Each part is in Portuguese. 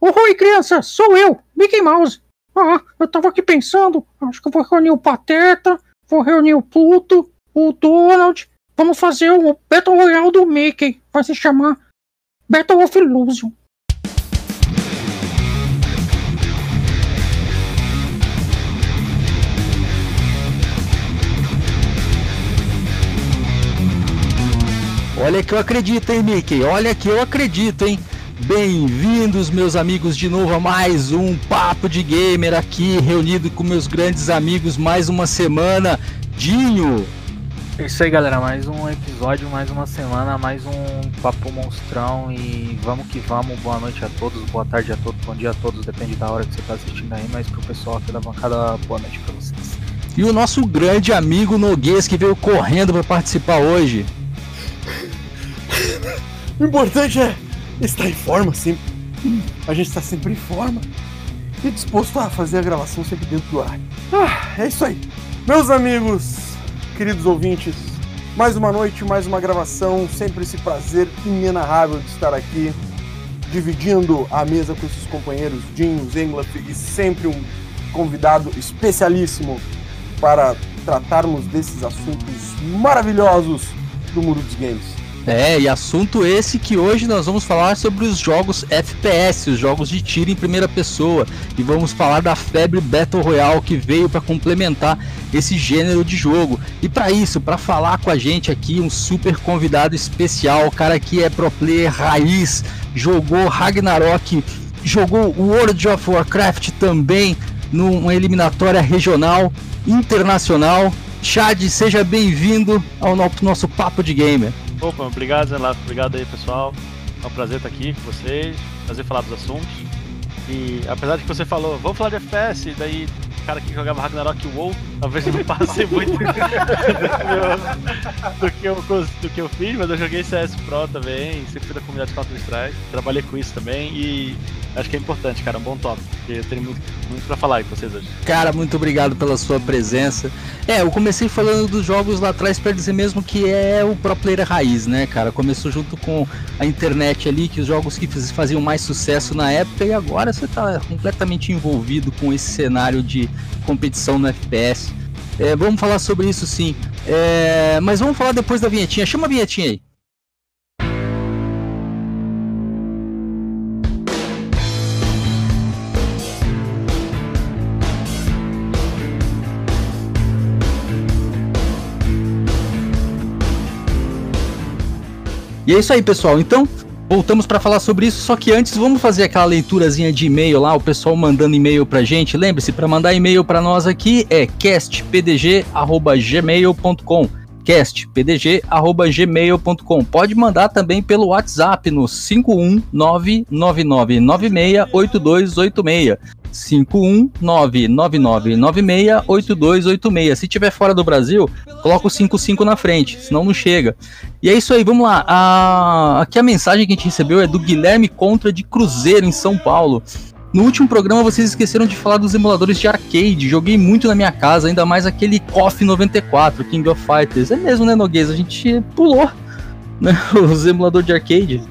Oi, criança, sou eu, Mickey Mouse. Ah, eu tava aqui pensando, acho que eu vou reunir o Pateta, vou reunir o Pluto, o Donald. Vamos fazer o Battle Royale do Mickey. Vai se chamar Battle of Illusion. Olha que eu acredito, hein, Mickey? Olha que eu acredito, hein? Bem-vindos, meus amigos, de novo a mais um Papo de Gamer aqui, reunido com meus grandes amigos mais uma semana. Dinho! É isso aí, galera. Mais um episódio, mais uma semana, mais um Papo Monstrão e vamos que vamos. Boa noite a todos, boa tarde a todos, bom dia a todos, depende da hora que você está assistindo aí, mas pro pessoal aqui da bancada, boa noite para vocês. E o nosso grande amigo Noguês que veio correndo para participar hoje. O importante é estar em forma sempre. A gente está sempre em forma e disposto a fazer a gravação sempre dentro do ar. Ah, é isso aí. Meus amigos, queridos ouvintes, mais uma noite, mais uma gravação. Sempre esse prazer inenarrável de estar aqui, dividindo a mesa com esses companheiros, Dinho, Zenglaf e sempre um convidado especialíssimo para tratarmos desses assuntos maravilhosos do mundo dos games. É, e assunto esse que hoje nós vamos falar sobre os jogos FPS, os jogos de tiro em primeira pessoa, e vamos falar da febre Battle Royale que veio para complementar esse gênero de jogo. E para isso, para falar com a gente aqui, um super convidado especial, o cara que é pro player raiz, jogou Ragnarok, jogou World of Warcraft também numa eliminatória regional, internacional. Chad, seja bem-vindo ao nosso papo de gamer. Opa, obrigado, Zenato. Obrigado aí, pessoal. É um prazer estar aqui com vocês, prazer falar dos assuntos. E apesar de que você falou, vamos falar de FPS, daí cara que jogava Ragnarok WoW, talvez eu não passe muito do, que eu, do que eu fiz, mas eu joguei CS Pro também, sempre fui da comunidade Counter-Strike, trabalhei com isso também e acho que é importante, cara, um bom tópico, porque eu tenho muito, muito pra falar com vocês hoje. Cara, muito obrigado pela sua presença. É, eu comecei falando dos jogos lá atrás para dizer mesmo que é o pro player raiz, né, cara? Começou junto com a internet ali, que os jogos que faziam mais sucesso na época, e agora você tá completamente envolvido com esse cenário de competição no FPS. É, vamos falar sobre isso sim. É, mas vamos falar depois da vinhetinha. Chama a vinhetinha aí. E é isso aí, pessoal. Então, voltamos para falar sobre isso, só que antes vamos fazer aquela leiturazinha de e-mail lá, o pessoal mandando e-mail pra gente. Lembre-se, para mandar e-mail para nós aqui é castpdg@gmail.com. castpdg@gmail.com. Pode mandar também pelo WhatsApp no 51999968286. 51999968286. Se tiver fora do Brasil, coloca o 55 na frente, senão não chega. E é isso aí, vamos lá. A... Aqui a mensagem que a gente recebeu é do Guilherme Contra de Cruzeiro, em São Paulo. No último programa vocês esqueceram de falar dos emuladores de arcade. Joguei muito na minha casa, ainda mais aquele KOF 94, King of Fighters. É mesmo, né, Noguês? A gente pulou né, os emuladores de arcade.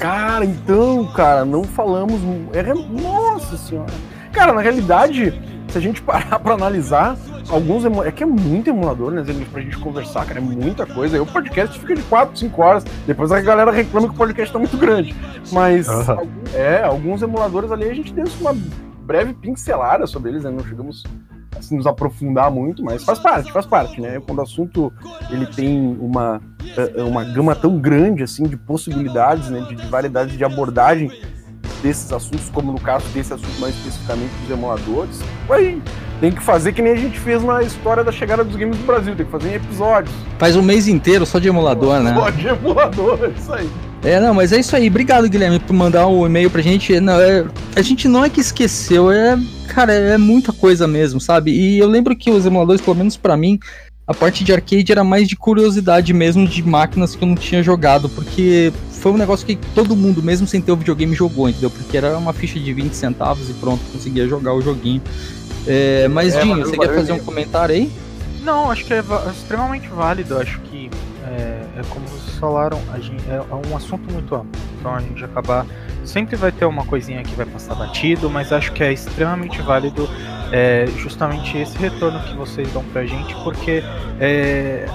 Cara, então, cara, não falamos. É, nossa senhora. Cara, na realidade, se a gente parar pra analisar, alguns emuladores. É que é muito emulador, né, pra gente conversar, cara, é muita coisa. Aí o podcast fica de 4, 5 horas. Depois a galera reclama que o podcast tá muito grande. Mas, uhum. é, alguns emuladores ali a gente deu uma breve pincelada sobre eles, né? Não chegamos assim, nos aprofundar muito, mas faz parte, faz parte, né? Quando o assunto ele tem uma, eh, uma gama tão grande assim de possibilidades, né? De, de variedade de abordagem desses assuntos, como no caso desse assunto mais especificamente dos emuladores, aí tem que fazer que nem a gente fez na história da chegada dos games do Brasil, tem que fazer em episódios. Faz um mês inteiro só de emulador, né? Só de emulador, é isso aí. É, não, mas é isso aí. Obrigado, Guilherme, por mandar o um e-mail pra gente. Não, é, a gente não é que esqueceu, é. Cara, é muita coisa mesmo, sabe? E eu lembro que os emuladores, pelo menos para mim, a parte de arcade era mais de curiosidade mesmo de máquinas que eu não tinha jogado, porque foi um negócio que todo mundo, mesmo sem ter o videogame, jogou, entendeu? Porque era uma ficha de 20 centavos e pronto, conseguia jogar o joguinho. É, mas, é, Dinho, você quer fazer um comentário aí? Não, acho que é extremamente válido. Acho é, é como vocês falaram, gente, é, é, um assunto muito amplo. Então a gente acabar sempre vai ter uma coisinha que vai passar batido, mas acho que é extremamente válido é, justamente esse retorno que vocês dão pra gente, porque é,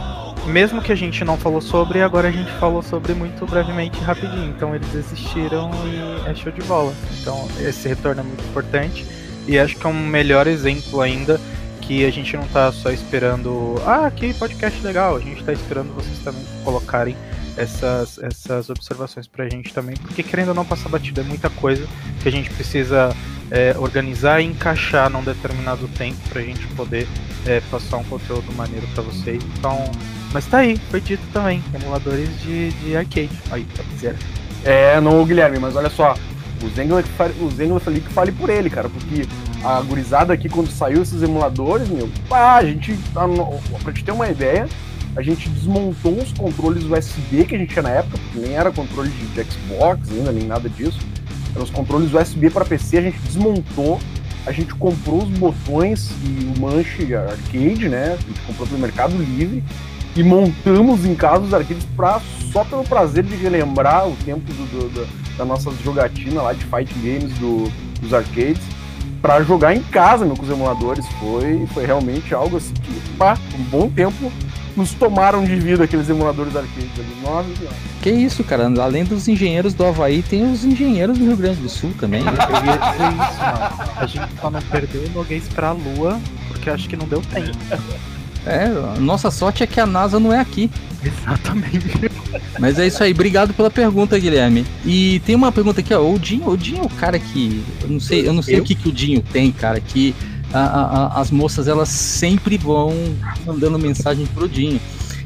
mesmo que a gente não falou sobre, agora a gente falou sobre muito brevemente rapidinho. Então eles existiram e é show de bola. Então esse retorno é muito importante e acho que é um melhor exemplo ainda que a gente não tá só esperando, ah, que podcast legal, a gente tá esperando vocês também colocarem essas, essas observações pra gente também, porque querendo ou não passar batida é muita coisa que a gente precisa é, organizar e encaixar num determinado tempo pra gente poder é, passar um conteúdo maneiro para vocês. Então, mas tá aí, foi dito também, emuladores de, de arcade. Aí, tá quiser. É, não, Guilherme, mas olha só, o Zengler, o Zengler falei que fale por ele, cara, porque a gurizada aqui, quando saiu esses emuladores, meu, pá, a gente, pra te ter uma ideia, a gente desmontou os controles USB que a gente tinha na época, porque nem era controle de, de Xbox ainda, nem nada disso. Eram os controles USB para PC, a gente desmontou, a gente comprou os botões e o manche arcade, né? A gente comprou pelo Mercado Livre e montamos em casa os arcades pra, só pelo prazer de relembrar o tempo do, do, do, da nossa jogatina lá de fight games do, dos arcades para jogar em casa meu, com os emuladores. Foi, foi realmente algo assim que, pá, um bom tempo nos tomaram de vida aqueles emuladores arcade ali. Nossa Que isso, cara. Além dos engenheiros do Havaí, tem os engenheiros do Rio Grande do Sul também. Eu ia dizer isso, mano. A gente só não perdeu o Noguês pra Lua, porque acho que não deu tempo. É, nossa sorte é que a NASA não é aqui. Exatamente. Mas é isso aí, obrigado pela pergunta, Guilherme. E tem uma pergunta aqui, ó. O Dinho, o Dinho é o cara que. Eu não sei, eu não sei eu? o que, que o Dinho tem, cara, que a, a, as moças elas sempre vão mandando mensagem pro Dinho.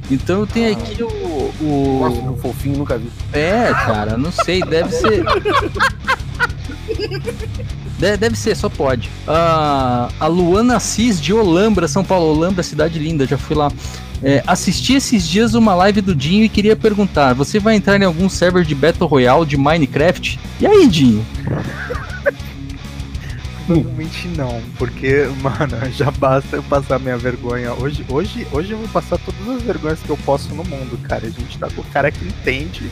Então eu tenho ah. aqui o. o... Nossa, um fofinho, nunca vi. É, cara, não sei, deve ser. deve ser, só pode. Uh, a Luana Assis de Olambra, São Paulo. Olambra, cidade linda, já fui lá. É, assisti esses dias uma live do Dinho e queria perguntar: você vai entrar em algum server de Battle Royale de Minecraft? E aí, Dinho? Provavelmente não, porque, mano, já basta eu passar minha vergonha. Hoje, hoje, hoje eu vou passar todas as vergonhas que eu posso no mundo, cara. A gente tá com o cara que entende.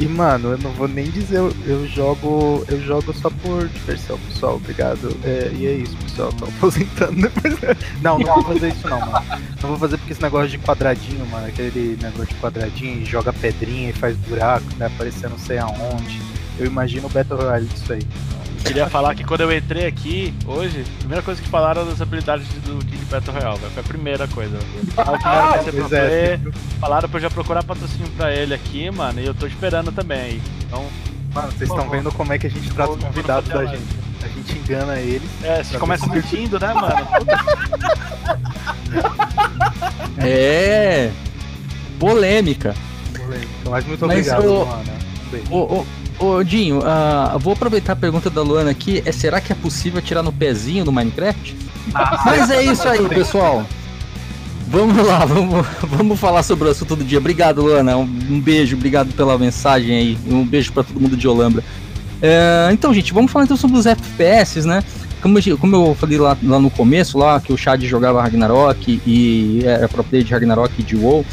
E, mano, eu não vou nem dizer, eu, jogo. Eu jogo só por diversão, pessoal. Obrigado. É, e é isso, pessoal. Tô aposentando depois. Não, não vou fazer isso não, mano. Não vou fazer porque esse negócio de quadradinho, mano, aquele negócio de quadradinho, joga pedrinha e faz buraco, né? Aparecer não sei aonde. Eu imagino o Battle Royale disso aí. Queria falar que quando eu entrei aqui hoje, a primeira coisa que falaram das habilidades do King Battle Royale, Foi a primeira coisa. Ah, é, falaram pra eu já procurar patrocínio pra ele aqui, mano, e eu tô esperando também. Então. Mano, vocês estão vendo como é que a gente trata os convidados da gente. A gente engana eles. É, você começa mentindo, né, mano? é. Polêmica. Polêmica. Mas muito Mas obrigado, eu... mano. Um beijo. Ô, Dinho, uh, vou aproveitar a pergunta da Luana aqui. É, será que é possível tirar no pezinho no Minecraft? Ah, Mas é isso aí, pessoal. Vamos lá, vamos, vamos falar sobre o assunto do dia. Obrigado, Luana. Um, um beijo, obrigado pela mensagem aí. Um beijo para todo mundo de Olambra. É, então, gente, vamos falar então sobre os FPS, né? Como, como eu falei lá, lá no começo, lá que o Chad jogava Ragnarok e era pro player de Ragnarok e de WoW.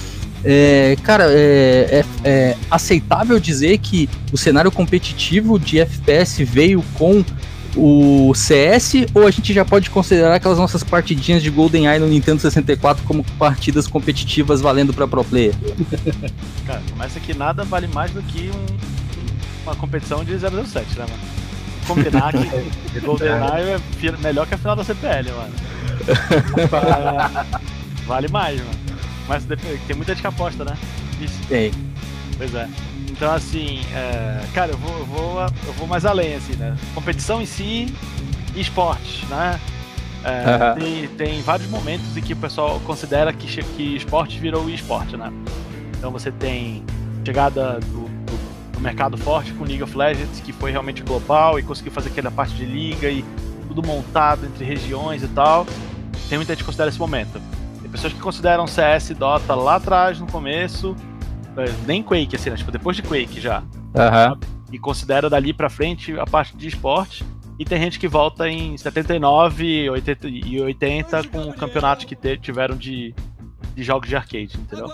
É, cara, é, é, é, aceitável dizer que o cenário competitivo de FPS veio com o CS ou a gente já pode considerar aquelas nossas partidinhas de GoldenEye no Nintendo 64 como partidas competitivas valendo para pro player? Cara, começa que nada vale mais do que um, uma competição de 007, né, mano? Combinar que GoldenEye é melhor que a final da CPL, mano. vale mais, mano. Mas tem muita gente que aposta, né? Isso. Tem. Pois é. Então, assim, é, cara, eu vou, eu, vou, eu vou mais além, assim, né? Competição em si e esportes, né? É, tem, tem vários momentos em que o pessoal considera que, que esporte virou esporte, né? Então você tem chegada do, do, do, mercado forte com League of Legends, que foi realmente global e conseguiu fazer aquela parte de liga e tudo montado entre regiões e tal. Tem muita gente que considera esse momento. Tem pessoas que consideram CS e Dota lá atrás, no começo, nem Quake, assim, né? tipo, depois de Quake já. Uhum. E considera dali pra frente a parte de esporte. E tem gente que volta em 79 80, e 80 com campeonatos que tiveram de, de jogos de arcade, entendeu?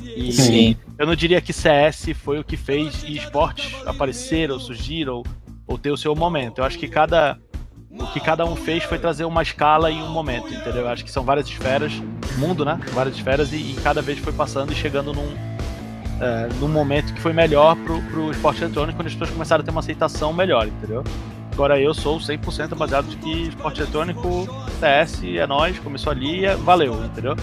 E Sim. eu não diria que CS foi o que fez esportes aparecer ou surgir ou, ou ter o seu momento. Eu acho que cada o que cada um fez foi trazer uma escala e um momento, entendeu? Eu acho que são várias esferas, mundo, né? Várias esferas e, e cada vez foi passando e chegando num, é, num momento que foi melhor pro, pro esporte eletrônico, quando as pessoas começaram a ter uma aceitação melhor, entendeu? Agora eu sou 100% baseado de que esporte eletrônico, CS, é nós, começou ali, é, valeu, entendeu?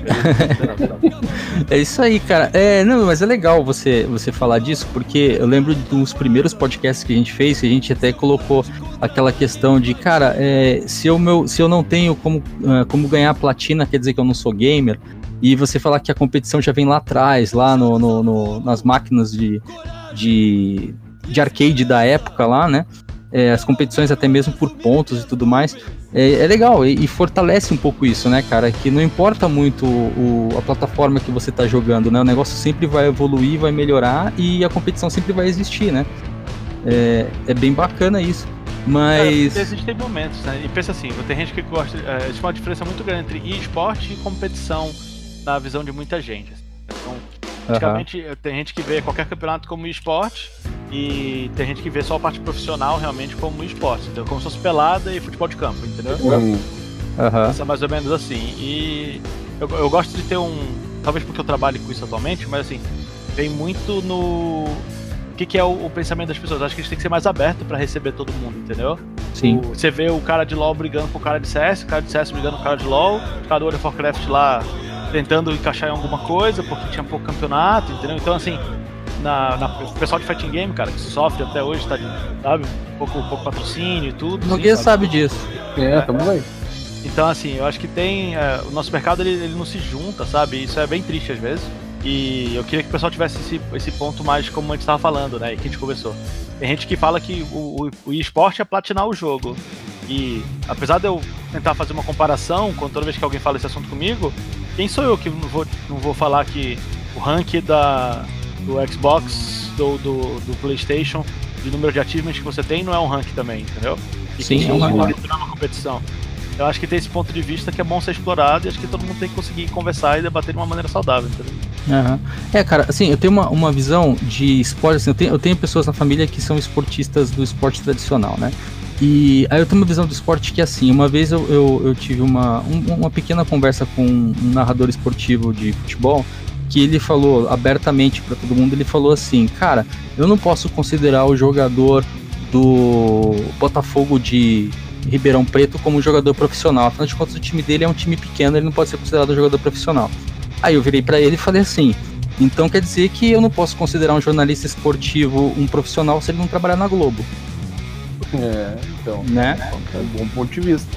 É isso aí, cara. É, não, mas é legal você, você falar disso, porque eu lembro dos primeiros podcasts que a gente fez, que a gente até colocou aquela questão de, cara, é, se, eu meu, se eu não tenho como, ah, como ganhar platina, quer dizer que eu não sou gamer, e você falar que a competição já vem lá atrás, lá no, no- no- nas máquinas de, de, de arcade da época lá, né? É, as competições até mesmo por pontos e tudo mais. É, é legal e, e fortalece um pouco isso, né, cara? Que não importa muito o, a plataforma que você tá jogando, né? O negócio sempre vai evoluir, vai melhorar e a competição sempre vai existir, né? É, é bem bacana isso. Mas. Cara, existem momentos, né? E pensa assim, tem gente que gosta. É, existe uma diferença muito grande entre esporte e competição na visão de muita gente. Então, praticamente tem gente que vê qualquer campeonato como esporte e tem gente que vê só a parte profissional realmente como esporte. Então, como se fosse pelada e futebol de campo, entendeu? Hum, Aham. Isso é mais ou menos assim. E eu, eu gosto de ter um. Talvez porque eu trabalho com isso atualmente, mas assim, vem muito no. O que, que é o, o pensamento das pessoas? Acho que a gente tem que ser mais aberto pra receber todo mundo, entendeu? Sim. O- Você vê o cara de LoL brigando com o cara de CS, o cara de CS brigando com o cara de LoL, o cara do World of Warcraft lá tentando encaixar em alguma coisa porque tinha pouco campeonato, entendeu? Então, assim, na, na- o pessoal de fighting game, cara, que sofre até hoje, tá de, sabe? Um pouco, pouco patrocínio e tudo. Ninguém assim, sabe disso. é, tamo aí. então, assim, eu acho que tem. é, o nosso mercado ele, ele não se junta, sabe? Isso é bem triste às vezes. E eu queria que o pessoal tivesse esse, esse ponto mais como a gente estava falando, né? E que a gente conversou. Tem gente que fala que o, o, o esporte é platinar o jogo. E apesar de eu tentar fazer uma comparação, quando toda vez que alguém fala esse assunto comigo, quem sou eu que não vou, não vou falar que o rank da, do Xbox, do, do, do PlayStation, de número de achievements que você tem, não é um rank também, entendeu? E Sim, é um rank. é uma competição. Eu acho que tem esse ponto de vista que é bom ser explorado e acho que todo mundo tem que conseguir conversar e debater de uma maneira saudável, entendeu? Aham. É, cara, assim, eu tenho uma, uma visão de esporte, assim, eu tenho, eu tenho pessoas na família que são esportistas do esporte tradicional, né? E aí eu tenho uma visão do esporte que, assim, uma vez eu, eu, eu tive uma, um- uma pequena conversa com um narrador esportivo de futebol, que ele falou abertamente pra todo mundo, ele falou assim, cara, eu não posso considerar o jogador do Botafogo de Ribeirão Preto como um jogador profissional, afinal de contas o time dele é um time pequeno, ele não pode ser considerado jogador profissional. Aí eu virei pra ele e falei assim: então quer dizer que eu não posso considerar um jornalista esportivo um profissional se ele não trabalhar na Globo, É, então. né? É um bom ponto de vista.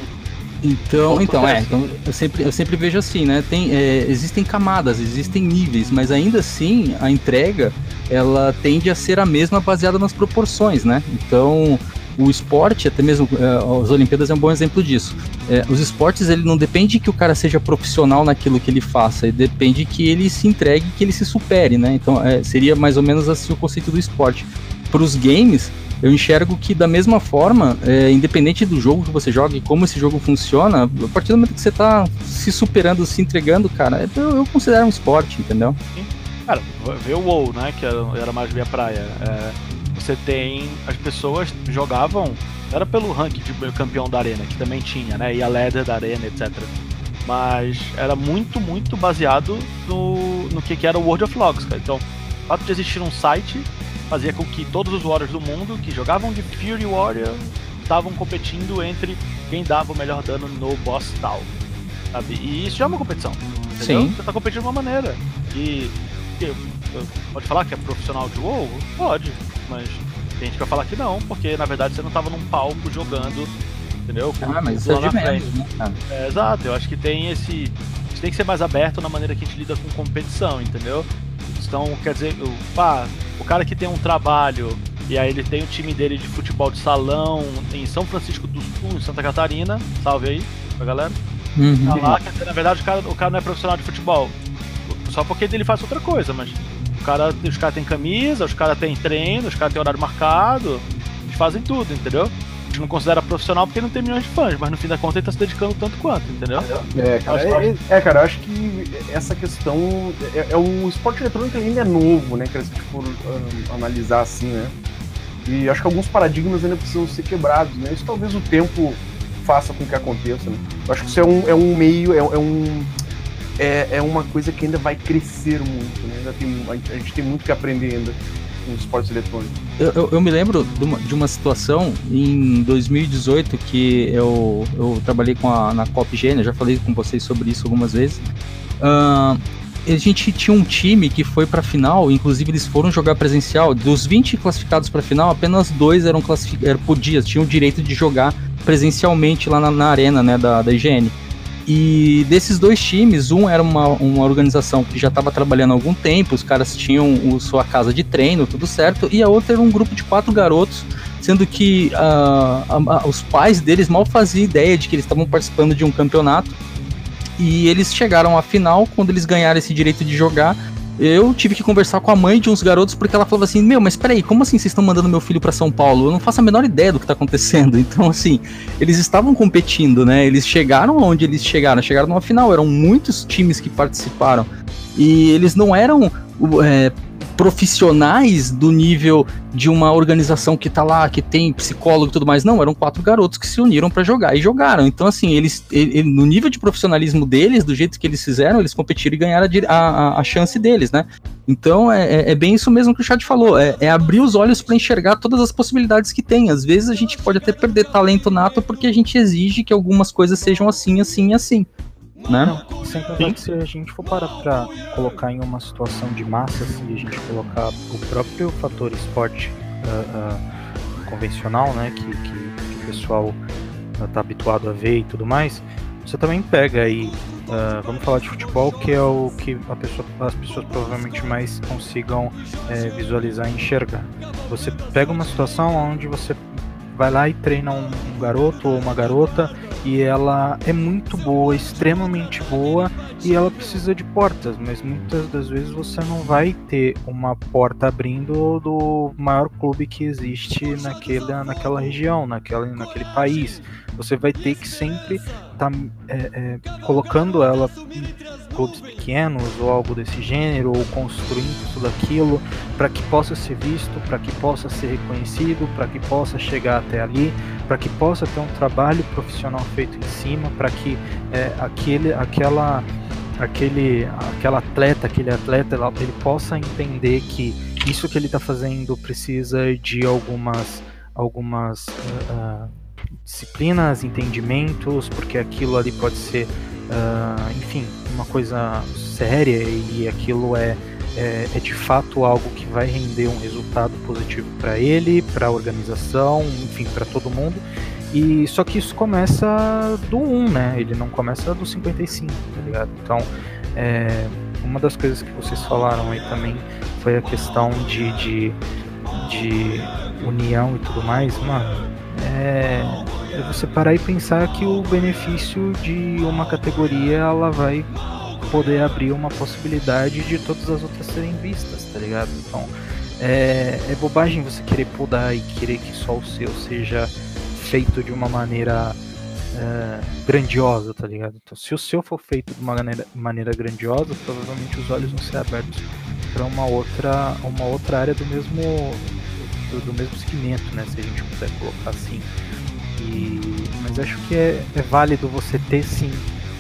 Então, então é, então eu sempre, eu sempre vejo assim, né? Tem, é, existem camadas, existem níveis, mas ainda assim a entrega ela tende a ser a mesma baseada nas proporções, né? Então o esporte, até mesmo é, as Olimpíadas é um bom exemplo disso. É, os esportes ele não depende que o cara seja profissional naquilo que ele faça, ele depende que ele se entregue, que ele se supere, né? Então é, seria mais ou menos assim o conceito do esporte. Para os games eu enxergo que da mesma forma, é, independente do jogo que você joga e como esse jogo funciona, a partir do momento que você tá se superando, se entregando, cara, eu, eu considero um esporte, entendeu? Cara, vê o WoW, né? Que era, era mais minha praia. É, você tem. As pessoas jogavam. Era pelo ranking de campeão da arena, que também tinha, né? E a ladder da arena, etc. Mas era muito, muito baseado no, no que, que era o World of Logs, cara. Então, o fato de existir um site fazia com que todos os Warriors do mundo que jogavam de Fury Warrior estavam competindo entre quem dava o melhor dano no boss tal. Sabe? E isso já é uma competição. Entendeu? Sim. Você tá competindo de uma maneira. E. que- Pode falar que é profissional de WoW? Pode, mas tem gente que vai falar que não, porque na verdade você não tava num palco jogando, entendeu? Com Ah, mas isso é de menos, né? É, exato, eu acho que tem esse. A gente tem que ser mais aberto na maneira que a gente lida com competição, entendeu? Então, quer dizer, o, pá, o cara que tem um trabalho e aí ele tem o time dele de futebol de salão em São Francisco do Sul, em Santa Catarina, salve aí pra galera. Uhum. Tá lá, na verdade o cara, o cara não é profissional de futebol. Só porque ele faz outra coisa, mas o cara, os caras têm camisa, os caras têm treino, os caras têm horário marcado, eles fazem tudo, entendeu? Gente não considera profissional porque não tem milhões de fãs, mas no fim da conta ele tá se dedicando tanto quanto, entendeu? É, cara, é, é, cara, eu acho que essa questão. É, é o esporte eletrônico ainda é novo, né? Que se for um, analisar assim, né? E acho que alguns paradigmas ainda precisam ser quebrados, né? Isso talvez o tempo faça com que aconteça, né? Eu acho que isso é um, é um meio, é, é um. É, é uma coisa que ainda vai crescer muito, né? Ainda tem, a gente tem muito que aprender ainda com esportes eletrônicos. Eu, eu, eu, me lembro de uma, de uma, situação em 2018 que eu, eu trabalhei com a, na Cop Gênia, já falei com vocês sobre isso algumas vezes. Uh, a gente tinha um time que foi para final, inclusive eles foram jogar presencial. Dos 20 classificados para final, apenas dois eram classificados, podiam, tinham o direito de jogar presencialmente lá na, na arena né, da, da. E desses dois times, um era uma, uma organização que já estava trabalhando há algum tempo, os caras tinham o, sua casa de treino, tudo certo, e a outra era um grupo de quatro garotos, sendo que uh, os pais deles mal faziam ideia de que eles estavam participando de um campeonato. E eles chegaram à final, quando eles ganharam esse direito de jogar, eu tive que conversar com a mãe de uns garotos porque ela falava assim: Meu, mas peraí, como assim vocês estão mandando meu filho para São Paulo? Eu não faço a menor ideia do que tá acontecendo. Então, assim, eles estavam competindo, né? Eles chegaram onde eles chegaram, chegaram numa final. Eram muitos times que participaram. E eles não eram é, profissionais do nível de uma organização que tá lá, que tem psicólogo e tudo mais. Não, eram quatro garotos que se uniram para jogar e jogaram. Então, assim, eles, ele, no nível de profissionalismo deles, do jeito que eles fizeram, eles competiram e ganharam a, a, a chance deles, né? Então, é, é, é, bem isso mesmo que o chat falou: é, é abrir os olhos para enxergar todas as possibilidades que tem. Às vezes a gente pode até perder talento nato porque a gente exige que algumas coisas sejam assim, assim e assim né? Não, sem contar que se a gente for parar pra colocar em uma situação de massa, se a gente colocar o próprio fator esporte uh, uh, convencional, né, que, que, que o pessoal uh, tá habituado a ver e tudo mais, você também pega aí, vamos falar de futebol, que é o que pessoa, as pessoas provavelmente mais consigam é, visualizar e enxergar. Você pega uma situação onde você vai lá e treina um, garoto ou uma garota e ela é muito boa, extremamente boa e ela precisa de portas, mas muitas das vezes você não vai ter uma porta abrindo do maior clube que existe naquele, naquela região, naquela, naquele país. Você vai ter que sempre estar tá, é, é, colocando ela em clubes pequenos ou algo desse gênero, ou construindo tudo aquilo para que possa ser visto, para que possa ser reconhecido, para que possa chegar até ali, para que possa ter um trabalho profissional feito em cima, para que é, aquele, aquela, aquele, aquela atleta, aquele atleta, ele possa entender que isso que ele está fazendo precisa de algumas, algumas uh, disciplinas, entendimentos, porque aquilo ali pode ser, uh, enfim, uma coisa séria e aquilo é, é, é, de fato algo que vai render um resultado positivo para ele, para a organização, enfim, para todo mundo. E só que isso começa do 1, né? Ele não começa do 55, tá ligado? Então, é, uma das coisas que vocês falaram aí também foi a questão de, de, de união e tudo mais, mano é, é você parar e pensar que o benefício de uma categoria ela vai poder abrir uma possibilidade de todas as outras serem vistas, tá ligado? Então é, é bobagem você querer podar e querer que só o seu seja feito de uma maneira é, grandiosa, tá ligado? Então, se o seu for feito de uma maneira, maneira grandiosa, provavelmente os olhos vão ser abertos para uma outra, uma outra área do mesmo do, do, mesmo segmento, né? Se a gente puder colocar assim. E, mas acho que é, é válido você ter sim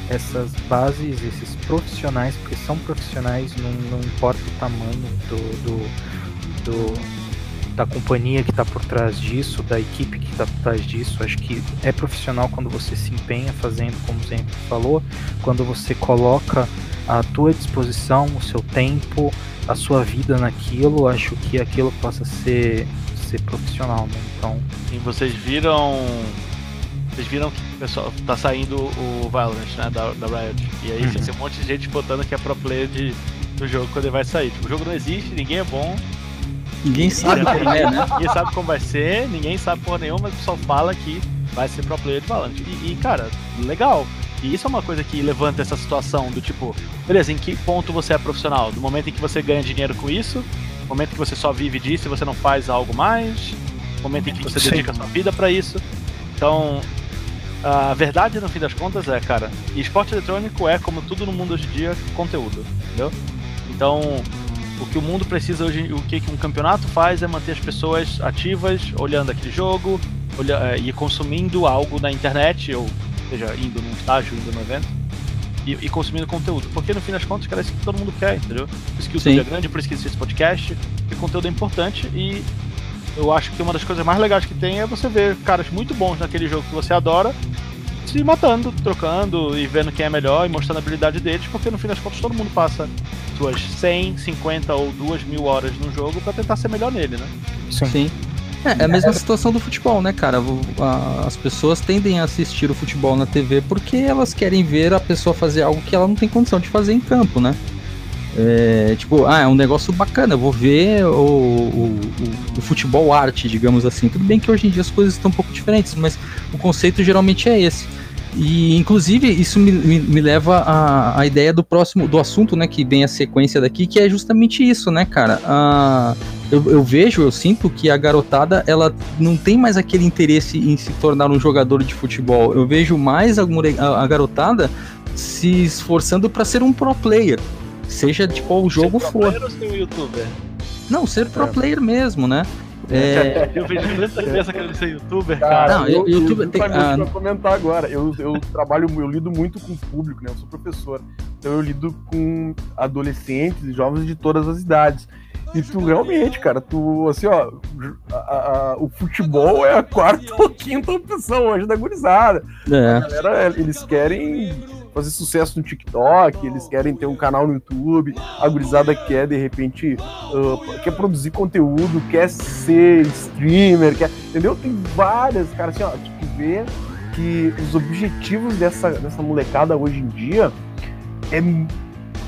essas bases, esses profissionais, porque são profissionais, não, não importa o tamanho do, do, do da companhia que está por trás disso, da equipe que está por trás disso. Acho que é profissional quando você se empenha fazendo, como sempre falou, quando você coloca à tua disposição o seu tempo, a sua vida naquilo. Acho que aquilo possa ser ser profissional, né? Então. E vocês viram. Vocês viram que o pessoal tá saindo o Valorant, né? Da, da Riot. E aí uhum. tem um monte de gente botando que é pro player de, do jogo quando ele vai sair. Tipo, o jogo não existe, ninguém é bom. Ninguém sabe como é, né? Ninguém sabe como vai ser, ninguém sabe porra nenhuma, mas o pessoal fala que vai ser pro player de Valorant. E, e, cara, legal. E isso é uma coisa que levanta essa situação do tipo, beleza, em que ponto você é profissional? Do momento em que você ganha dinheiro com isso, momento que você só vive disso e você não faz algo mais, momento em que você dedica a sua vida para isso. Então, a verdade no fim das contas é, cara, esporte eletrônico é, como tudo no mundo hoje em dia, conteúdo, entendeu? Então, o que o mundo precisa hoje, o que um campeonato faz é manter as pessoas ativas, olhando aquele jogo olha, é, e consumindo algo na internet, ou seja, indo num estágio, indo num evento, e, e, consumindo conteúdo. Porque no fim das contas, cara, é isso que todo mundo quer, entendeu? Por isso que o YouTube é grande, por isso que existe esse podcast, e conteúdo é importante e eu acho que uma das coisas mais legais que tem é você ver caras muito bons naquele jogo que você adora se matando, trocando e vendo quem é melhor e mostrando a habilidade deles, porque no fim das contas todo mundo passa suas 100, 50 ou 2 mil horas no jogo para tentar ser melhor nele, né? Sim. Sim. É, é, a mesma situação do futebol, né, cara? As pessoas tendem a assistir o futebol na TV porque elas querem ver a pessoa fazer algo que ela não tem condição de fazer em campo, né? É, tipo, ah, é um negócio bacana, vou ver o, o, o, o, futebol arte, digamos assim. Tudo bem que hoje em dia as coisas estão um pouco diferentes, mas o conceito geralmente é esse. E, inclusive, isso me, me, me leva à, à ideia do próximo, do assunto, né, que vem a sequência daqui, que é justamente isso, né, cara? Ah, eu, eu, vejo, eu sinto que a garotada, ela não tem mais aquele interesse em se tornar um jogador de futebol. Eu vejo mais a, a, garotada se esforçando para ser um pro player. Seja de qual jogo ser for. Ou ser um youtuber? Não, ser pro é. player mesmo, né? É... Eu vejo tanta criança querendo ser youtuber, cara. Não, eu, youtuber tem ah... pra comentar agora. Eu, eu trabalho, eu lido muito com o público, né? Eu sou professor. Então eu lido com adolescentes e jovens de todas as idades. E tu realmente, cara, tu, assim, ó, a, a, o futebol é a quarta ou quinta opção hoje da gurizada. É. A galera, eles querem fazer sucesso no TikTok, eles querem ter um canal no YouTube, a gurizada quer, de repente, uh, quer produzir conteúdo, quer ser streamer, quer, entendeu? Tem várias, cara, assim, ó, tu vê que os objetivos dessa, dessa molecada hoje em dia é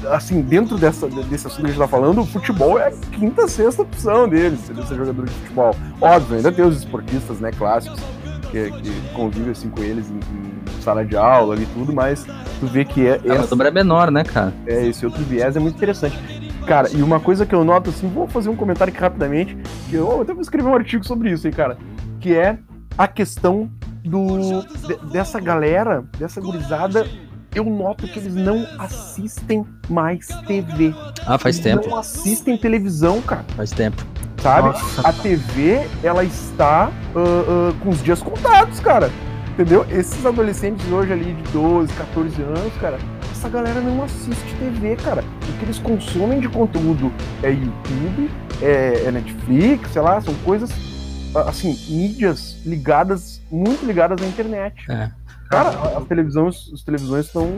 assim, dentro dessa, desse assunto que a gente tá falando, o futebol é a quinta, sexta opção deles, ser jogador de futebol. Óbvio, ainda tem os esportistas, né, clássicos, que, que convivem assim com eles em, em, sala de aula e tudo, mas tu vê que é. Ah, essa, é menor, né, cara? É, esse outro viés é muito interessante. Cara, e uma coisa que eu noto, assim, vou fazer um comentário aqui rapidamente, que eu até vou escrever um artigo sobre isso aí, cara, que é a questão do de, dessa galera, dessa gurizada, eu noto que eles não assistem mais TV. Ah, faz eles tempo. Não assistem televisão, cara. Faz tempo sabe? Nossa. A TV, ela está uh, uh, com os dias contados, cara. Entendeu? Esses adolescentes hoje ali de 12, 14 anos, cara, essa galera não assiste TV, cara. O que eles consomem de conteúdo é YouTube, é, é Netflix, sei lá, são coisas, assim, mídias ligadas, muito ligadas à internet. É. Cara, as televisões, as televisões estão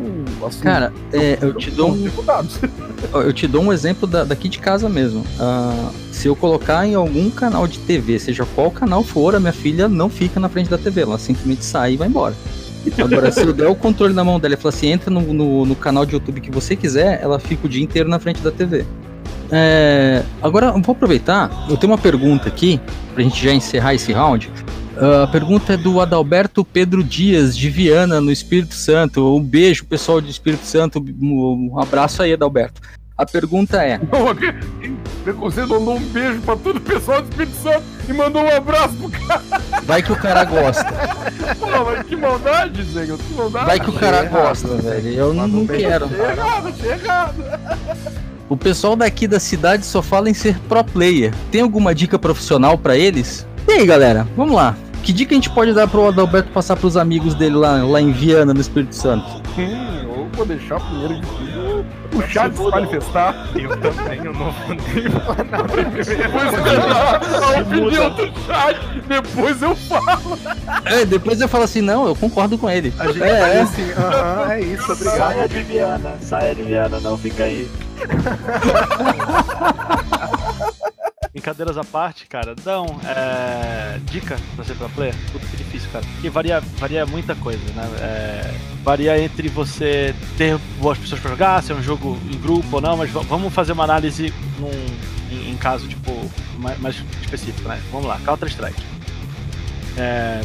assim. Cara, é, eu te dou um. eu te dou um exemplo da, daqui de casa mesmo. Uh, se eu colocar em algum canal de TV, seja qual canal for, a minha filha não fica na frente da TV, ela simplesmente sai e vai embora. Agora, se eu der o controle na mão dela e falar assim, entra no, no, no, canal de YouTube que você quiser, ela fica o dia inteiro na frente da TV. É, agora, vou aproveitar, eu tenho uma pergunta aqui, pra gente já encerrar esse round. Uh, a pergunta é do Adalberto Pedro Dias, de Viana, no Espírito Santo. Um beijo, pessoal do Espírito Santo. Um abraço aí, Adalberto. A pergunta é. Você mandou um beijo pra todo o pessoal do Espírito Santo e mandou um abraço pro cara. Vai que o cara gosta. Pô, mas que maldade, Zé, que maldade. Vai que o cara gosta, velho. Eu não, não quero. Achei errado, achei errado. O pessoal daqui da cidade só fala em ser pro player. Tem alguma dica profissional para eles? E aí, galera, vamos lá. Que dica a gente pode dar pro Adalberto passar pros amigos dele lá, lá em Viana, no Espírito Santo? Hum, eu vou deixar primeiro de tudo o chat se manifestar. Eu também, eu não vou nem falar Depois a opinião do chat, depois eu falo. É, depois eu falo assim, não, eu concordo com ele. A gente é, é. assim, aham, é isso, obrigado. Saia de Viana, saia de Viana, não fica aí. Brincadeiras à parte, cara, dão é, dica pra ser pro player? Tudo que difícil, cara. Porque varia, varia muita coisa, né? É, varia entre você ter boas pessoas pra jogar, se é um jogo em grupo ou não, mas vamos fazer uma análise num, em, em caso, tipo, mais, mais, específico, né? Vamos lá, Counter-Strike. É,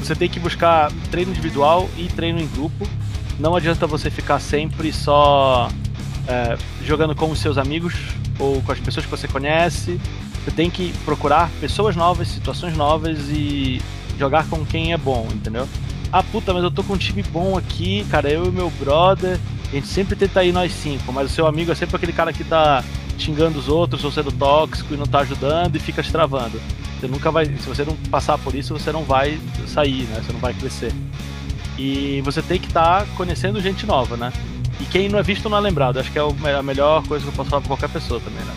você tem que buscar treino individual e treino em grupo. Não adianta você ficar sempre só é, jogando com os seus amigos ou com as pessoas que você conhece. Você tem que procurar pessoas novas, situações novas e jogar com quem é bom, entendeu? Ah, puta, mas eu tô com um time bom aqui, cara, eu e meu brother, a gente sempre tenta ir nós cinco, mas o seu amigo é sempre aquele cara que tá xingando os outros ou sendo tóxico e não tá ajudando e fica te travando. Você nunca vai, se você não passar por isso, você não vai sair, né? Você não vai crescer. E você tem que estar tá conhecendo gente nova, né? E quem não é visto não é lembrado. Acho que é a melhor coisa que eu posso falar pra qualquer pessoa também, né?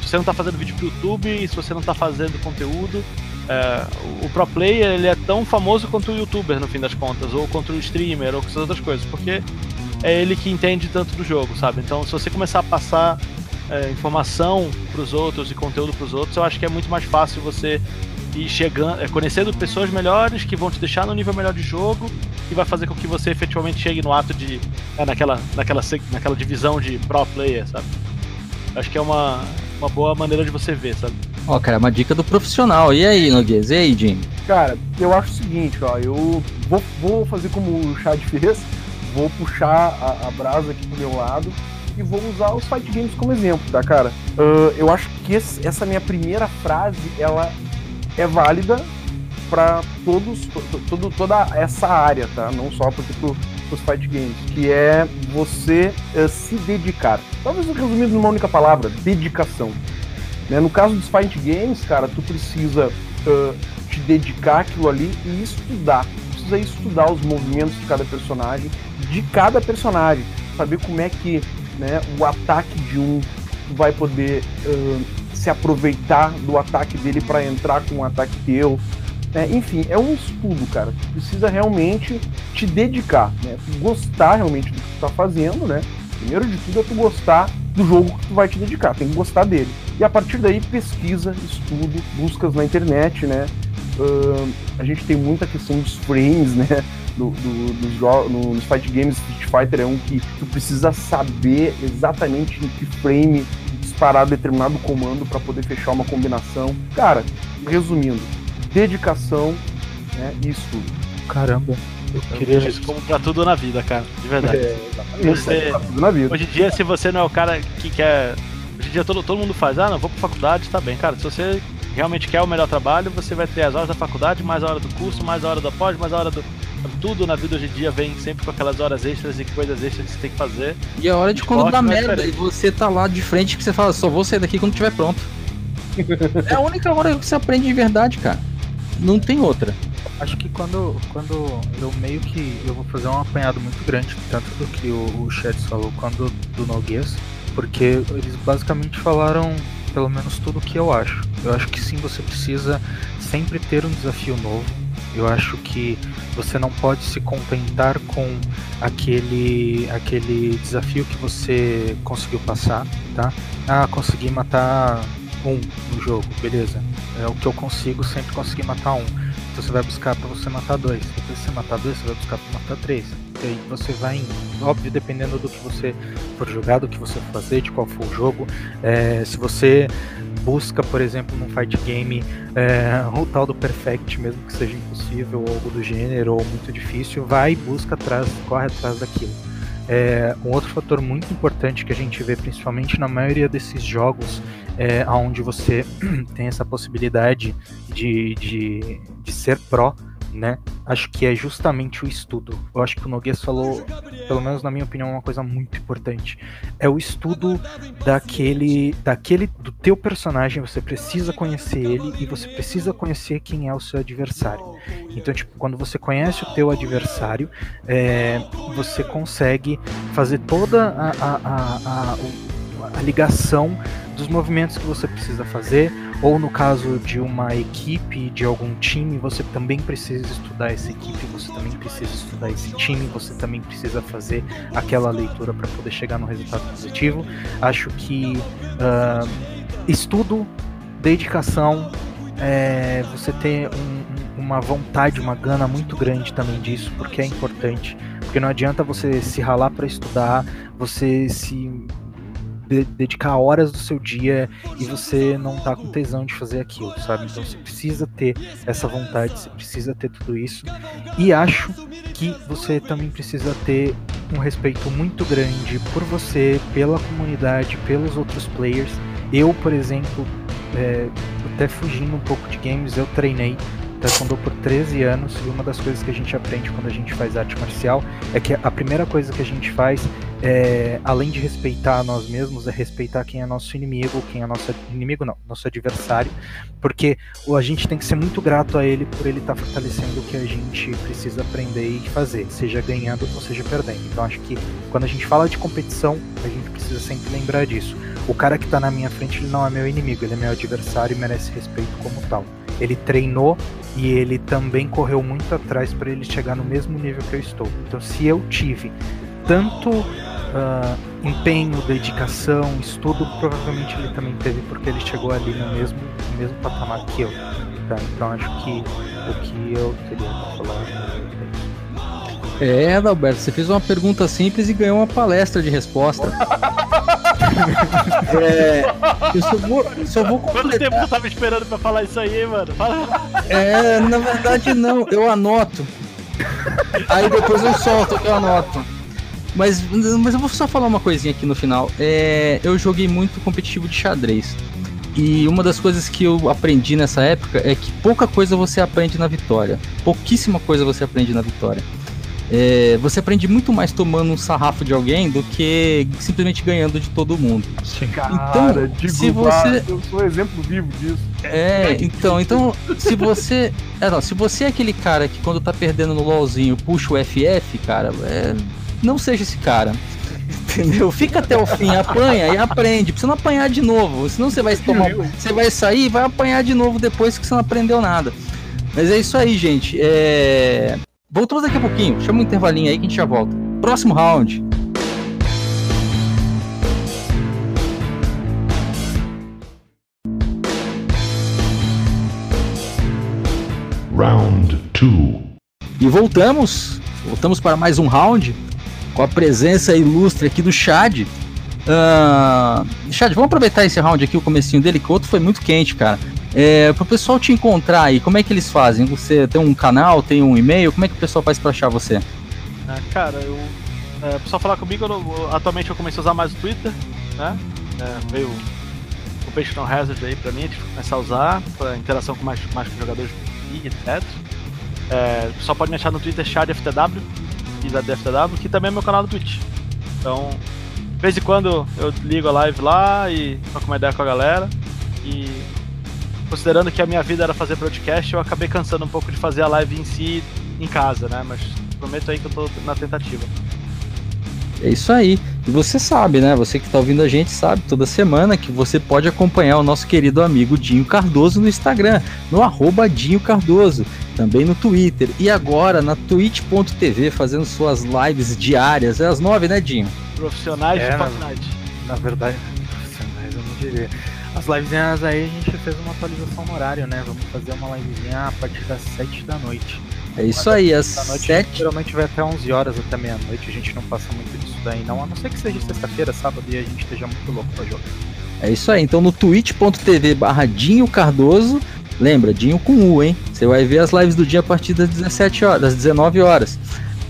Se você não tá fazendo vídeo pro YouTube, se você não tá fazendo conteúdo, é, o pro player ele é tão famoso quanto o youtuber no fim das contas, ou quanto o streamer, ou essas outras coisas, porque é ele que entende tanto do jogo, sabe? Então, se você começar a passar é, informação para os outros e conteúdo para os outros, eu acho que é muito mais fácil você ir chegando, é, conhecendo pessoas melhores que vão te deixar no nível melhor de jogo e vai fazer com que você efetivamente chegue no ato de é, naquela, naquela, naquela divisão de pro player, sabe? Acho que é uma, uma boa maneira de você ver, sabe? Ó, cara, é uma dica do profissional. E aí, Noguês? E aí, Jim? Cara, eu acho o seguinte, ó, eu vou, vou fazer como o Chad fez, vou puxar a, a brasa aqui pro meu lado e vou usar os fight games como exemplo, tá, cara? Uh, eu acho que esse, essa minha primeira frase, ela é válida para todos, todo, toda essa área, tá? Não só porque pro, os fight games, que é você uh, se dedicar. Talvez resumindo numa única palavra, dedicação. Né? No caso dos fight games, cara, tu precisa uh, te dedicar aquilo ali e estudar. Precisa estudar os movimentos de cada personagem, de cada personagem, saber como é que né, o ataque de um vai poder uh, se aproveitar do ataque dele para entrar com um ataque teu. É, enfim, é um estudo, cara. Tu precisa realmente te dedicar, né? Tu gostar realmente do que tu tá fazendo, né? Primeiro de tudo é tu gostar do jogo que tu vai te dedicar, tem que gostar dele. E a partir daí pesquisa, estudo, buscas na internet, né? Uh, a gente tem muita questão dos frames, né? Do, do, dos no, nos fight games Street Fighter é um que tu precisa saber exatamente em que frame disparar determinado comando para poder fechar uma combinação. Cara, resumindo, dedicação né, e estudo. Caramba. Eu queria isso como pra tudo na vida, cara. De verdade. É, você, tudo na vida. Hoje em dia, se você não é o cara que quer. Hoje em dia todo, todo mundo faz, ah, não, vou pra faculdade, tá bem. Cara, se você realmente quer o melhor trabalho, você vai ter as horas da faculdade, mais a hora do curso, mais a hora da pós, mais a hora do. Tudo na vida hoje em dia vem sempre com aquelas horas extras e coisas extras que você tem que fazer. E a hora de quando dá merda e você tá lá de frente que você fala, só vou sair daqui quando tiver pronto. é a única hora que você aprende de verdade, cara. Não tem outra. Acho que quando, quando eu meio que eu vou fazer um apanhado muito grande, tanto do que o, o Chats falou quanto do Noguês, porque eles basicamente falaram pelo menos tudo o que eu acho. Eu acho que sim, você precisa sempre ter um desafio novo. Eu acho que você não pode se contentar com aquele aquele desafio que você conseguiu passar, tá? Ah, consegui matar um no jogo, beleza. É o que eu consigo, sempre conseguir matar um. Então você vai buscar para você matar dois. Depois você matar dois, você vai buscar para matar três. E aí você vai indo. Óbvio, dependendo do que você for jogar, do que você for fazer, de qual for o jogo. É, se você busca, por exemplo, num fight game é, o tal do perfect, mesmo que seja impossível, ou algo do gênero, ou muito difícil, vai e busca atrás, corre atrás daquilo. É, um outro fator muito importante que a gente vê, principalmente na maioria desses jogos, é, onde você tem essa possibilidade de, de, de ser pró, né? Acho que é justamente o estudo. Eu acho que o Noguês falou, pelo menos na minha opinião, uma coisa muito importante. É o estudo daquele, daquele do teu personagem. Você precisa conhecer ele e você precisa conhecer quem é o seu adversário. Então, tipo, quando você conhece o teu adversário, é, você consegue fazer toda a, a, a, a, a ligação dos movimentos que você precisa fazer, ou no caso de uma equipe, de algum time, você também precisa estudar essa equipe, você também precisa estudar esse time, você também precisa fazer aquela leitura para poder chegar no resultado positivo. Acho que uh, estudo, dedicação, é, você ter um, uma vontade, uma gana muito grande também disso, porque é importante. Porque não adianta você se ralar para estudar, você se de dedicar horas do seu dia e você não tá com tesão de fazer aquilo, sabe? Então você precisa ter essa vontade, você precisa ter tudo isso. E acho que você também precisa ter um respeito muito grande por você, pela comunidade, pelos outros players. Eu, por exemplo, é, até fugindo um pouco de games, eu treinei taekwondo por 13 anos e uma das coisas que a gente aprende quando a gente faz arte marcial é que a primeira coisa que a gente faz, é, além de respeitar nós mesmos, é respeitar quem é nosso inimigo, quem é nosso inimigo não, nosso adversário, porque a gente tem que ser muito grato a ele por ele estar tá fortalecendo o que a gente precisa aprender e fazer, seja ganhando ou seja perdendo. Então acho que quando a gente fala de competição, a gente precisa sempre lembrar disso. O cara que está na minha frente, ele não é meu inimigo, ele é meu adversário e merece respeito como tal. Ele treinou e ele também correu muito atrás para ele chegar no mesmo nível que eu estou. Então, se eu tive tanto uh, empenho, dedicação, estudo, provavelmente ele também teve porque ele chegou ali no mesmo, no mesmo patamar que eu. Tá? Então, acho que o que eu teria para falar é. É, Adalberto, você fez uma pergunta simples e ganhou uma palestra de resposta. é, eu só vou, só vou completar. Quanto tempo você tava esperando pra falar isso aí, mano? Fala. É, na verdade não, eu anoto. Aí depois eu solto eu anoto. Mas, mas eu vou só falar uma coisinha aqui no final. É, eu joguei muito competitivo de xadrez. E uma das coisas que eu aprendi nessa época é que pouca coisa você aprende na vitória. Pouquíssima coisa você aprende na vitória. É, você aprende muito mais tomando um sarrafo de alguém do que simplesmente ganhando de todo mundo. Cara, então, se você eu sou exemplo vivo disso. É, então, então se você, é, não, se você é aquele cara que quando tá perdendo no LoLzinho puxa o FF, cara, é, não seja esse cara. Entendeu? Fica até o fim, apanha e aprende. Pra você não apanhar de novo. Senão você vai tomar. Você vai sair e vai apanhar de novo depois que você não aprendeu nada. Mas é isso aí, gente. É... Voltamos daqui a pouquinho. Chama um intervalinho aí que a gente já volta. Próximo round. Round 2. E voltamos. Voltamos para mais um round. Com a presença ilustre aqui do Chad. Uh, Chad, vamos aproveitar esse round aqui, o comecinho dele, que o outro foi muito quente, cara. É, para o pessoal te encontrar aí, como é que eles fazem? Você tem um canal, tem um e-mail? Como é que o pessoal faz para achar você? Ah, cara, eu. É, pessoal falar comigo, eu, atualmente eu comecei a usar mais o Twitter, né? É, veio o Patreon Hazard aí pra mim, gente começar a usar, pra interação com mais, mais com jogadores e etc. É, pessoal pode me achar no Twitter ChadFTW e da DFTW, que também é meu canal do Twitch. Então, de vez em quando eu ligo a live lá e troco uma ideia com a galera. E considerando que a minha vida era fazer podcast, eu acabei cansando um pouco de fazer a live em si em casa, né? Mas prometo aí que eu tô na tentativa. É isso aí. E você sabe, né? Você que está ouvindo a gente sabe toda semana que você pode acompanhar o nosso querido amigo Dinho Cardoso no Instagram, no arroba Dinho Cardoso, também no Twitter e agora na twitch.tv fazendo suas lives diárias. É às nove, né, Dinho? Profissionais é, de Fortnite. Na, na verdade, profissionais eu não diria. As livezinhas aí a gente fez uma atualização no horário, né? Vamos fazer uma livezinha a partir das 7 da noite. É isso aí, às 7. Geralmente vai até 11 horas, até meia-noite. A gente não passa muito disso daí, não. A não ser que seja sexta-feira, sábado e a gente esteja muito louco pra jogar. É isso aí, então no twitch.tv barra Dinho Cardoso, lembra, Dinho com U, hein? Você vai ver as lives do dia a partir das 17 horas, das 19 horas.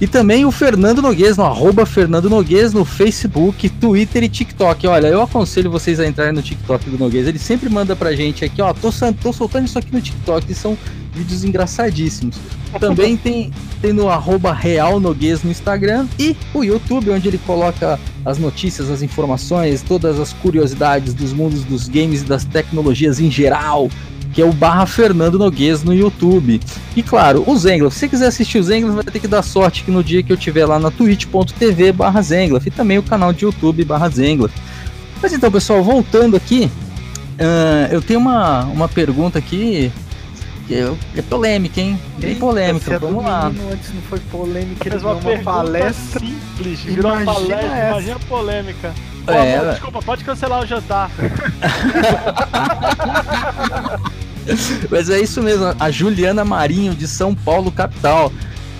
E também o Fernando Noguês, no arroba Fernando Noguês, no Facebook, Twitter e TikTok. Olha, eu aconselho vocês a entrarem no TikTok do Noguês. Ele sempre manda pra gente aqui, ó, tô, tô soltando isso aqui no TikTok, e são vídeos engraçadíssimos. Também tem, tem no arroba Real Noguês no Instagram e o YouTube, onde ele coloca as notícias, as informações, todas as curiosidades dos mundos dos games e das tecnologias em geral que é o barra Fernando Noguês no YouTube. E claro, o Zengla. Se você quiser assistir o Zengla, vai ter que dar sorte que no dia que eu tiver lá na twitch.tv barra Zengla. E também o canal de YouTube barra Zengla. Mas então, pessoal, voltando aqui, uh, eu tenho uma, uma pergunta aqui que é, é polêmica, hein? Bem polêmica, vamos lá. Antes não foi polêmica, ele uma, uma palestra simples, virou uma palestra, imagina polêmica. Pô, é, amor, desculpa, pode cancelar o jantar. Mas é isso mesmo, a Juliana Marinho de São Paulo, capital.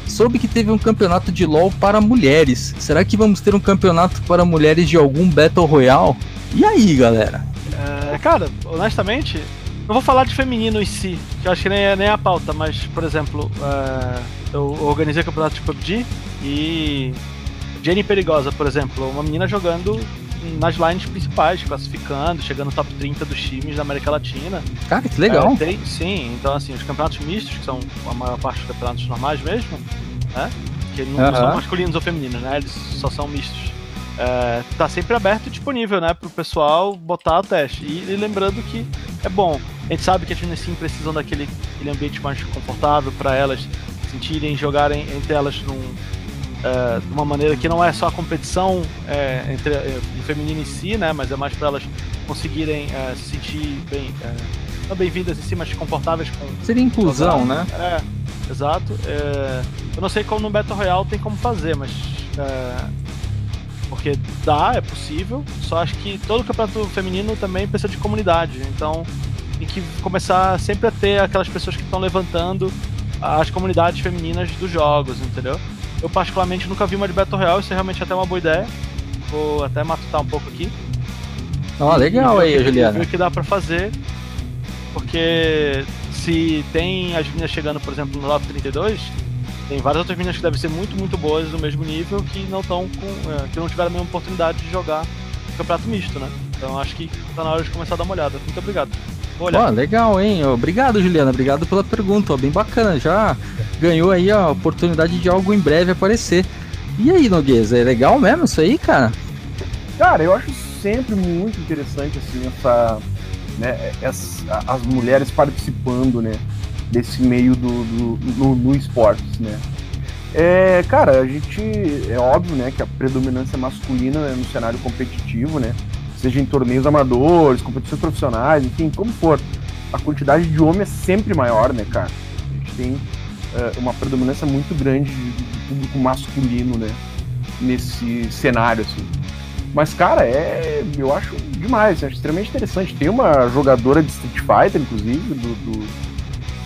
Soube que teve um campeonato de LoL para mulheres. Será que vamos ter um campeonato para mulheres de algum Battle Royale? E aí, galera? É, cara, honestamente, não vou falar de feminino em si, que eu acho que nem é, nem é a pauta, mas, por exemplo, é, eu organizei campeonato de PUBG e Jenny Perigosa, por exemplo, uma menina jogando nas lines principais, classificando, chegando no top 30 dos times da América Latina. Cara, que legal. É, tem, sim, então assim, os campeonatos mistos, que são a maior parte dos campeonatos normais mesmo, né? Que não são masculinos ou femininos, né? Eles só são mistos. É, tá sempre aberto e disponível, né? Pro pessoal botar o teste. E, e lembrando que é bom. A gente sabe que as meninas sim precisam daquele aquele ambiente mais confortável para elas sentirem, jogarem entre elas num, é, de uma maneira que não é só a competição é, entre é, no feminino em si, né? Mas é mais para elas conseguirem se sentir bem, não bem-vindas em si, mas confortáveis com Seria inclusão, né? é, exato. Eu não sei como no Battle Royale tem como fazer, mas. porque dá, é possível. Só acho que todo campeonato feminino também precisa de comunidade. Então tem que começar sempre a ter aquelas pessoas que estão levantando as comunidades femininas dos jogos, entendeu? Eu particularmente nunca vi uma de Battle Royale, isso é realmente até uma boa ideia. Vou até matutar um pouco aqui. Ó, legal aí, Ver o Juliana. que dá pra fazer. Porque se tem as meninas chegando, por exemplo, no top 32, tem várias outras meninas que devem ser muito, muito boas no mesmo nível que não estão com. é, que não tiveram a mesma oportunidade de jogar campeonato misto, né? Então acho que tá na hora de começar a dar uma olhada. Muito obrigado. Vou olhar. Ó, legal, hein? Obrigado, Juliana. Obrigado pela pergunta. Ó, bem bacana. Já ganhou aí a oportunidade de algo em breve aparecer. E aí, Nogueza, é legal mesmo isso aí, cara? Cara, eu acho sempre muito interessante assim essa, né, essa- as mulheres participando, né, desse meio do, do no, no esportes, né. É, cara, a gente é óbvio, né, que a predominância masculina né, no cenário competitivo, né, seja em torneios amadores, competições profissionais, enfim, como for, a quantidade de homem é sempre maior, né, cara. A gente tem é, uma predominância muito grande de, de público masculino, né, nesse cenário, assim. Mas, cara, é. Eu acho demais, acho extremamente interessante. Tem uma jogadora de Street Fighter, inclusive, do, do-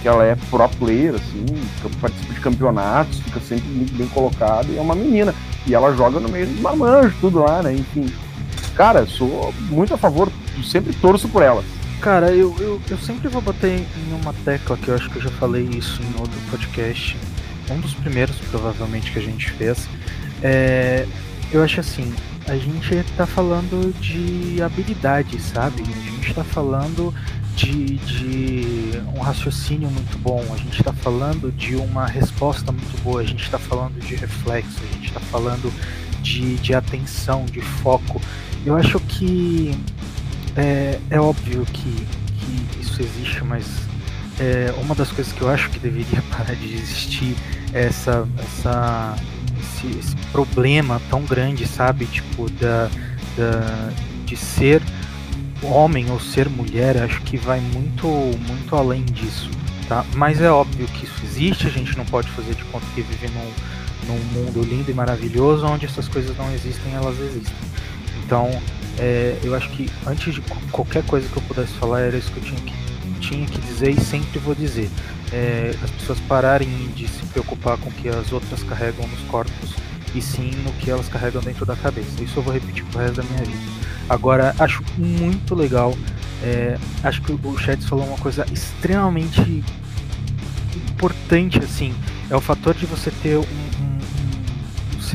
que ela é pro player, assim, participa de campeonatos, fica sempre muito bem colocada, e é uma menina. E ela joga no meio dos marmanjos, tudo lá, né? Enfim. Cara, sou muito a favor, sempre torço por ela. Cara, eu, eu, eu sempre vou bater em uma tecla que eu acho que eu já falei isso em outro podcast. Um dos primeiros, provavelmente, que a gente fez. É, eu acho assim, a gente tá falando de habilidade, sabe? A gente tá falando de, de um raciocínio muito bom, a gente tá falando de uma resposta muito boa, a gente tá falando de reflexo, a gente tá falando de, de atenção, de foco. Eu acho que é, é óbvio que, que isso existe, mas é, uma das coisas que eu acho que deveria parar de existir é essa, essa, esse, esse problema tão grande, sabe? Tipo, da, da, de ser homem ou ser mulher, acho que vai muito, muito além disso, tá? Mas é óbvio que isso existe, a gente não pode fazer de conta que vive num, num mundo lindo e maravilhoso onde essas coisas não existem, elas existem. Então, é, eu acho que antes de qualquer coisa que eu pudesse falar, era isso que eu tinha que, tinha que dizer e sempre vou dizer. É, as pessoas pararem de se preocupar com o que as outras carregam nos corpos e sim no que elas carregam dentro da cabeça. Isso eu vou repetir pro resto da minha vida. Agora, acho muito legal. é, acho que o Chats falou uma coisa extremamente importante, assim. É o fator de você ter um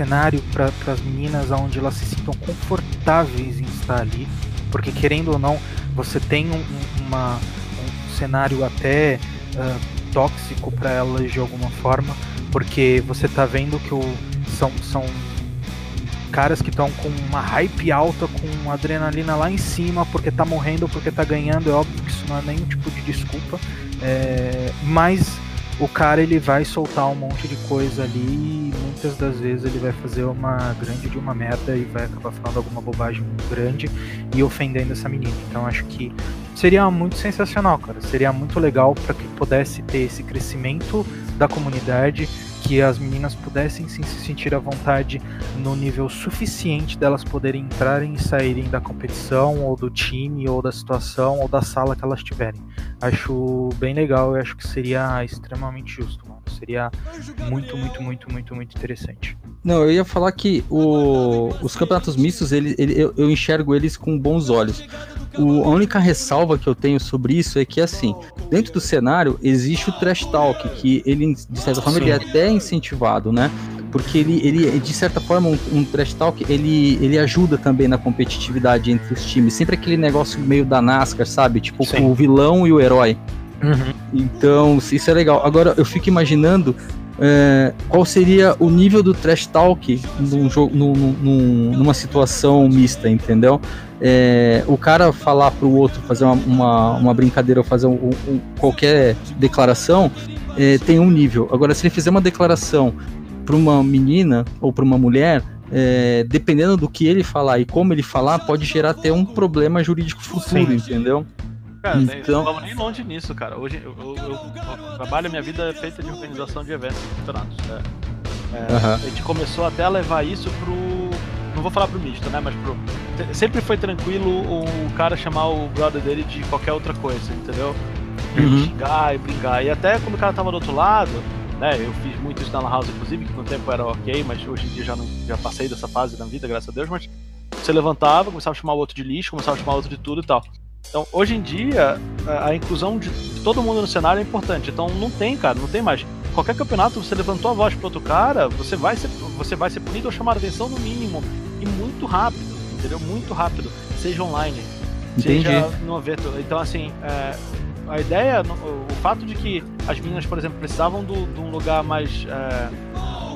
cenário para as meninas onde elas se sintam confortáveis em estar ali. Porque, querendo ou não, você tem um, um- uma, um cenário até ah, tóxico para elas de alguma forma. Porque você tá vendo que o, são, são caras que estão com uma hype alta, com adrenalina lá em cima, porque tá morrendo, porque tá ganhando, é óbvio que isso não é nenhum tipo de desculpa, é, mas o cara ele vai soltar um monte de coisa ali e muitas das vezes ele vai fazer uma grande de uma merda e vai acabar falando alguma bobagem grande e ofendendo essa menina. Então acho que seria muito sensacional, cara. Seria muito legal para que pudesse ter esse crescimento da comunidade, que as meninas pudessem sim se sentir à vontade no nível suficiente delas poderem entrarem e saírem da competição, ou do time, ou da situação, ou da sala que elas estiverem. Acho bem legal e acho que seria extremamente justo, mano. Seria muito, muito, muito, muito, muito interessante. Não, eu ia falar que o- os campeonatos mistos, ele, ele- eu, eu enxergo eles com bons olhos. O- a única ressalva que eu tenho sobre isso é que, assim, dentro do cenário existe o trash talk, que ele, de certa forma, Sim. ele é até incentivado, né? porque ele, ele de certa forma, um, um trash talk, ele, ele ajuda também na competitividade entre os times. Sempre aquele negócio meio da NASCAR, sabe? Tipo, Sim. o vilão e o herói. Uhum. Então, isso é legal. Agora, eu fico imaginando é, qual seria o nível do trash talk num jogo, num- num- numa situação mista, entendeu? É, o cara falar pro outro, fazer uma, uma, uma brincadeira ou fazer um- um- qualquer declaração, é, tem um nível. Agora, se ele fizer uma declaração para uma menina ou para uma mulher, é, dependendo do que ele falar e como ele falar, pode gerar até um problema jurídico futuro, Sim. entendeu? Cara, Então- não vamos nem longe nisso, cara. Hoje eu, eu- eu- eu trabalho, minha vida é feita de organização de eventos, de campeonatos. É, é, Aham. A gente começou até a levar isso pro. Não vou falar pro misto, né? Mas pro. Sempre foi tranquilo o cara chamar o brother dele de qualquer outra coisa, entendeu? E Uhum. xingar e brincar. E até quando o cara tava do outro lado, né? Eu fiz muito isso na Lan House, inclusive, que no tempo era ok, mas hoje em dia já, não, já passei dessa fase na vida, graças a Deus, mas você levantava, começava a chamar o outro de lixo, começava a chamar o outro de tudo e tal. Então, hoje em dia, a, a inclusão de, todo mundo no cenário é importante. Então, não tem, cara, não tem mais. Qualquer campeonato, você levantou a voz pro outro cara, você vai ser, você vai ser punido ou chamar a atenção no mínimo. E muito rápido, entendeu? Muito rápido. Seja online, Entendi. seja no evento. Então, assim, é, a ideia, o, o fato de que as meninas, por exemplo, precisavam do- de um lugar mais é,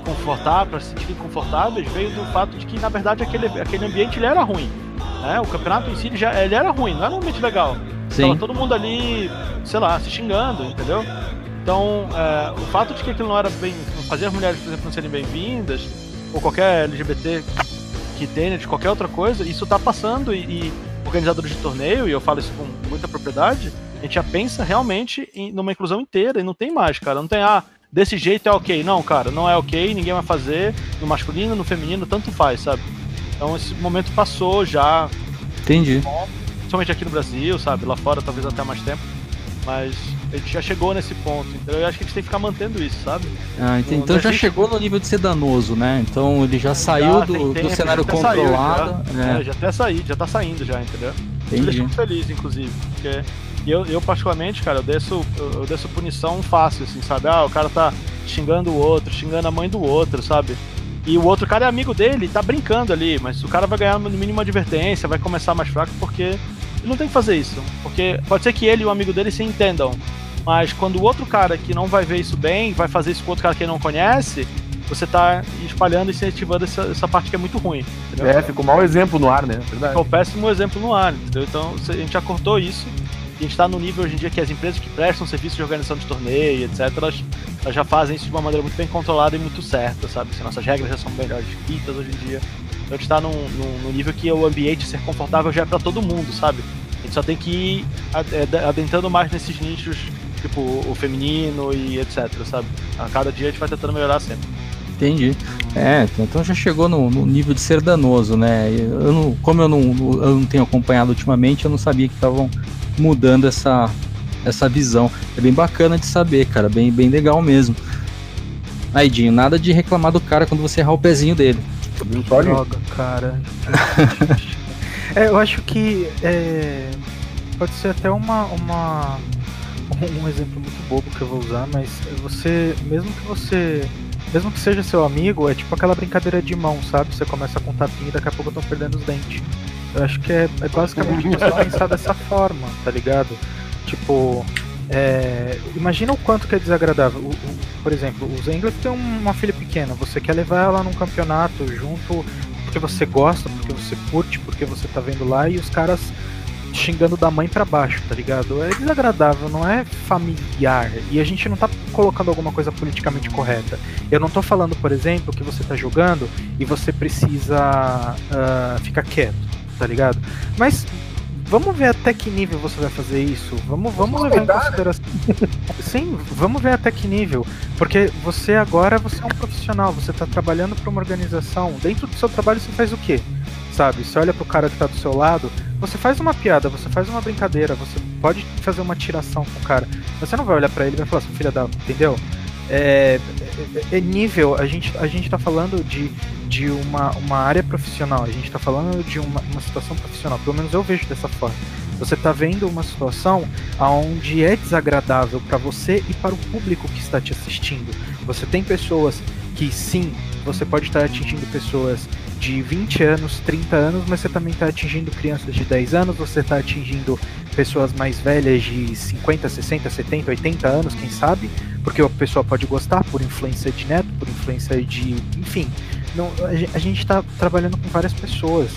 confortável, para se sentirem confortáveis, veio do fato de que, na verdade, aquele, aquele ambiente ele era ruim. Né? O campeonato em si ele já ele era ruim, não era um ambiente legal. Tava Sim. todo mundo ali, sei lá, se xingando, entendeu? Então, é, o fato de que aquilo não era bem. fazia as mulheres, por exemplo, não serem bem-vindas, ou qualquer LGBT que tenha, de qualquer outra coisa, isso tá passando e, e organizadores de torneio, e eu falo isso com muita propriedade, a gente já pensa realmente em, numa inclusão inteira e não tem mais, cara. Não tem, ah, desse jeito é ok. Não, cara, não é ok, ninguém vai fazer. No masculino, no feminino, tanto faz, sabe? Então esse momento passou já, Entendi. principalmente aqui no Brasil, sabe? Lá fora talvez até mais tempo. Mas a gente já chegou nesse ponto. Então eu acho que a gente tem que ficar mantendo isso, sabe? Ah, entendi. Então já existe- chegou no nível de ser danoso, né? Então ele já saiu Já tem do, do cenário já até saiu, controlado. já. né? É, já até saí, já tá saindo já, entendeu? Entendi. deixa muito feliz, inclusive. Porque eu, eu, particularmente, cara, eu desço, eu, eu desço punição fácil, assim, sabe? Ah, o cara tá xingando o outro, xingando a mãe do outro, sabe? E o outro cara é amigo dele, tá brincando ali, mas o cara vai ganhar no mínimo uma advertência, vai começar mais fraco, porque ele não tem que fazer isso. Porque pode ser que ele e o amigo dele se entendam, mas quando o outro cara que não vai ver isso bem, vai fazer isso com outro cara que ele não conhece, você tá espalhando e incentivando essa, essa parte que é muito ruim. Entendeu? É, ficou um mau exemplo no ar, né? Verdade. É o péssimo exemplo no ar, entendeu? Então a gente já cortou isso. A gente tá no nível hoje em dia que as empresas que prestam serviço de organização de torneio, etc., elas, elas já fazem isso de uma maneira muito bem controlada e muito certa, sabe? Se nossas regras já são melhor escritas hoje em dia. Então a gente tá num, num, num nível que o ambiente ser confortável já é pra todo mundo, sabe? A gente só tem que ir ad- adentrando mais nesses nichos, tipo o feminino e etc, sabe? A cada dia a gente vai tentando melhorar sempre. Entendi. É, então já chegou no, no nível de ser danoso, né? Eu não, como eu não, eu não tenho acompanhado ultimamente, eu não sabia que estavam mudando essa, essa visão. É bem bacana de saber, cara. Bem, bem legal mesmo. Aí, Dinho, nada de reclamar do cara quando você errar o pezinho dele. Dinho? Droga, cara. é, eu acho que é, pode ser até uma, uma um exemplo muito bobo que eu vou usar, mas você, mesmo que você, mesmo que seja seu amigo, é tipo aquela brincadeira de mão, sabe? Você começa com um tapinha e daqui a pouco estão perdendo os dentes. Eu acho que é, é basicamente você pensar dessa forma, tá ligado? Tipo, é, imagina o quanto que é desagradável. O- o- por exemplo, o Zengler tem uma filha pequena, você quer levar ela num campeonato junto porque você gosta, porque você curte, porque você tá vendo lá e os caras xingando da mãe pra baixo, tá ligado? É desagradável, não é familiar. E a gente não tá colocando alguma coisa politicamente correta. Eu não tô falando, por exemplo, que você tá jogando e você precisa ah, ficar quieto, tá ligado? Mas vamos ver até que nível você vai fazer isso. Vamos, vamos levar em consideração. Sim, vamos ver até que nível. Porque você agora você é um profissional, você tá trabalhando para uma organização. Dentro do seu trabalho você faz o quê? Sabe? Você olha pro cara que tá do seu lado, você faz uma piada, você faz uma brincadeira, você pode fazer uma tiração com o cara. Você não vai olhar para ele e vai falar assim, filha da. Entendeu? É, é- é nível, a gente, a gente tá falando de, de uma, uma área profissional, a gente tá falando de uma, uma situação profissional, pelo menos eu vejo dessa forma. Você tá vendo uma situação onde é desagradável para você e para o público que está te assistindo. Você tem pessoas que sim, você pode estar atingindo pessoas de 20 anos, 30 anos, mas você também está atingindo crianças de 10 anos, você está atingindo pessoas mais velhas de 50, 60, 70, 80 anos, quem sabe, porque a pessoa pode gostar por influência de neto, por influência de. Enfim, não, a gente está trabalhando com várias pessoas.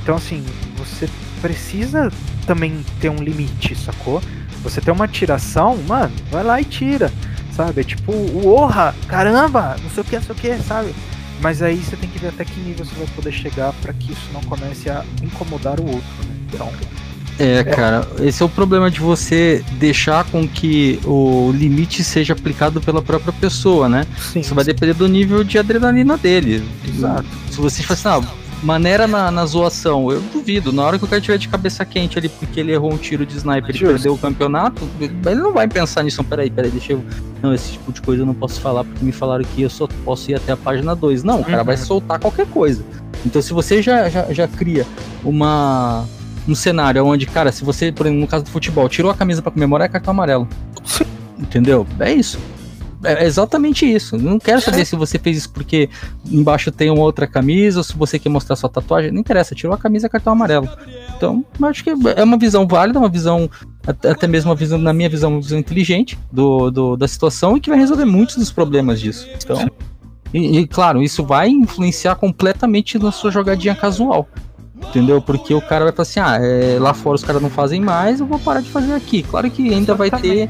Então, assim, você precisa também ter um limite, sacou? Você tem uma tiração, mano, vai lá e tira, sabe? É tipo, o orra, caramba, não sei o que, não sei o que, sabe? Mas aí você tem que ver até que nível você vai poder chegar para que isso não comece a incomodar o outro, né? Então. É, cara, esse é o problema de você deixar com que o limite seja aplicado pela própria pessoa, né? Sim, Isso vai depender do nível de adrenalina dele. Exato. Se você fala assim, ah, maneira na, na zoação, eu duvido. Na hora que o cara tiver de cabeça quente ali porque ele errou um tiro de sniper e perdeu o campeonato, ele não vai pensar nisso. Peraí, peraí, deixa eu. Não, esse tipo de coisa eu não posso falar porque me falaram que eu só posso ir até a página 2. Não, o cara Uhum. vai soltar qualquer coisa. Então se você já, já, já cria uma. Um cenário onde, cara, se você, por exemplo, no caso do futebol, tirou a camisa pra comemorar, é cartão amarelo. Entendeu? É isso. É exatamente isso. Não quero saber se você fez isso porque embaixo tem uma outra camisa ou se você quer mostrar sua tatuagem. Não interessa, tirou a camisa é cartão amarelo. Então, acho que é uma visão válida, uma visão, até até mesmo uma visão, na minha visão, uma visão inteligente do, do- da situação e que vai resolver muitos dos problemas disso. Então, e, e, claro, isso vai influenciar completamente na sua jogadinha casual. Entendeu? Porque o cara vai falar assim: ah, é, lá fora os caras não fazem mais, eu vou parar de fazer aqui. Claro que ainda vai ter.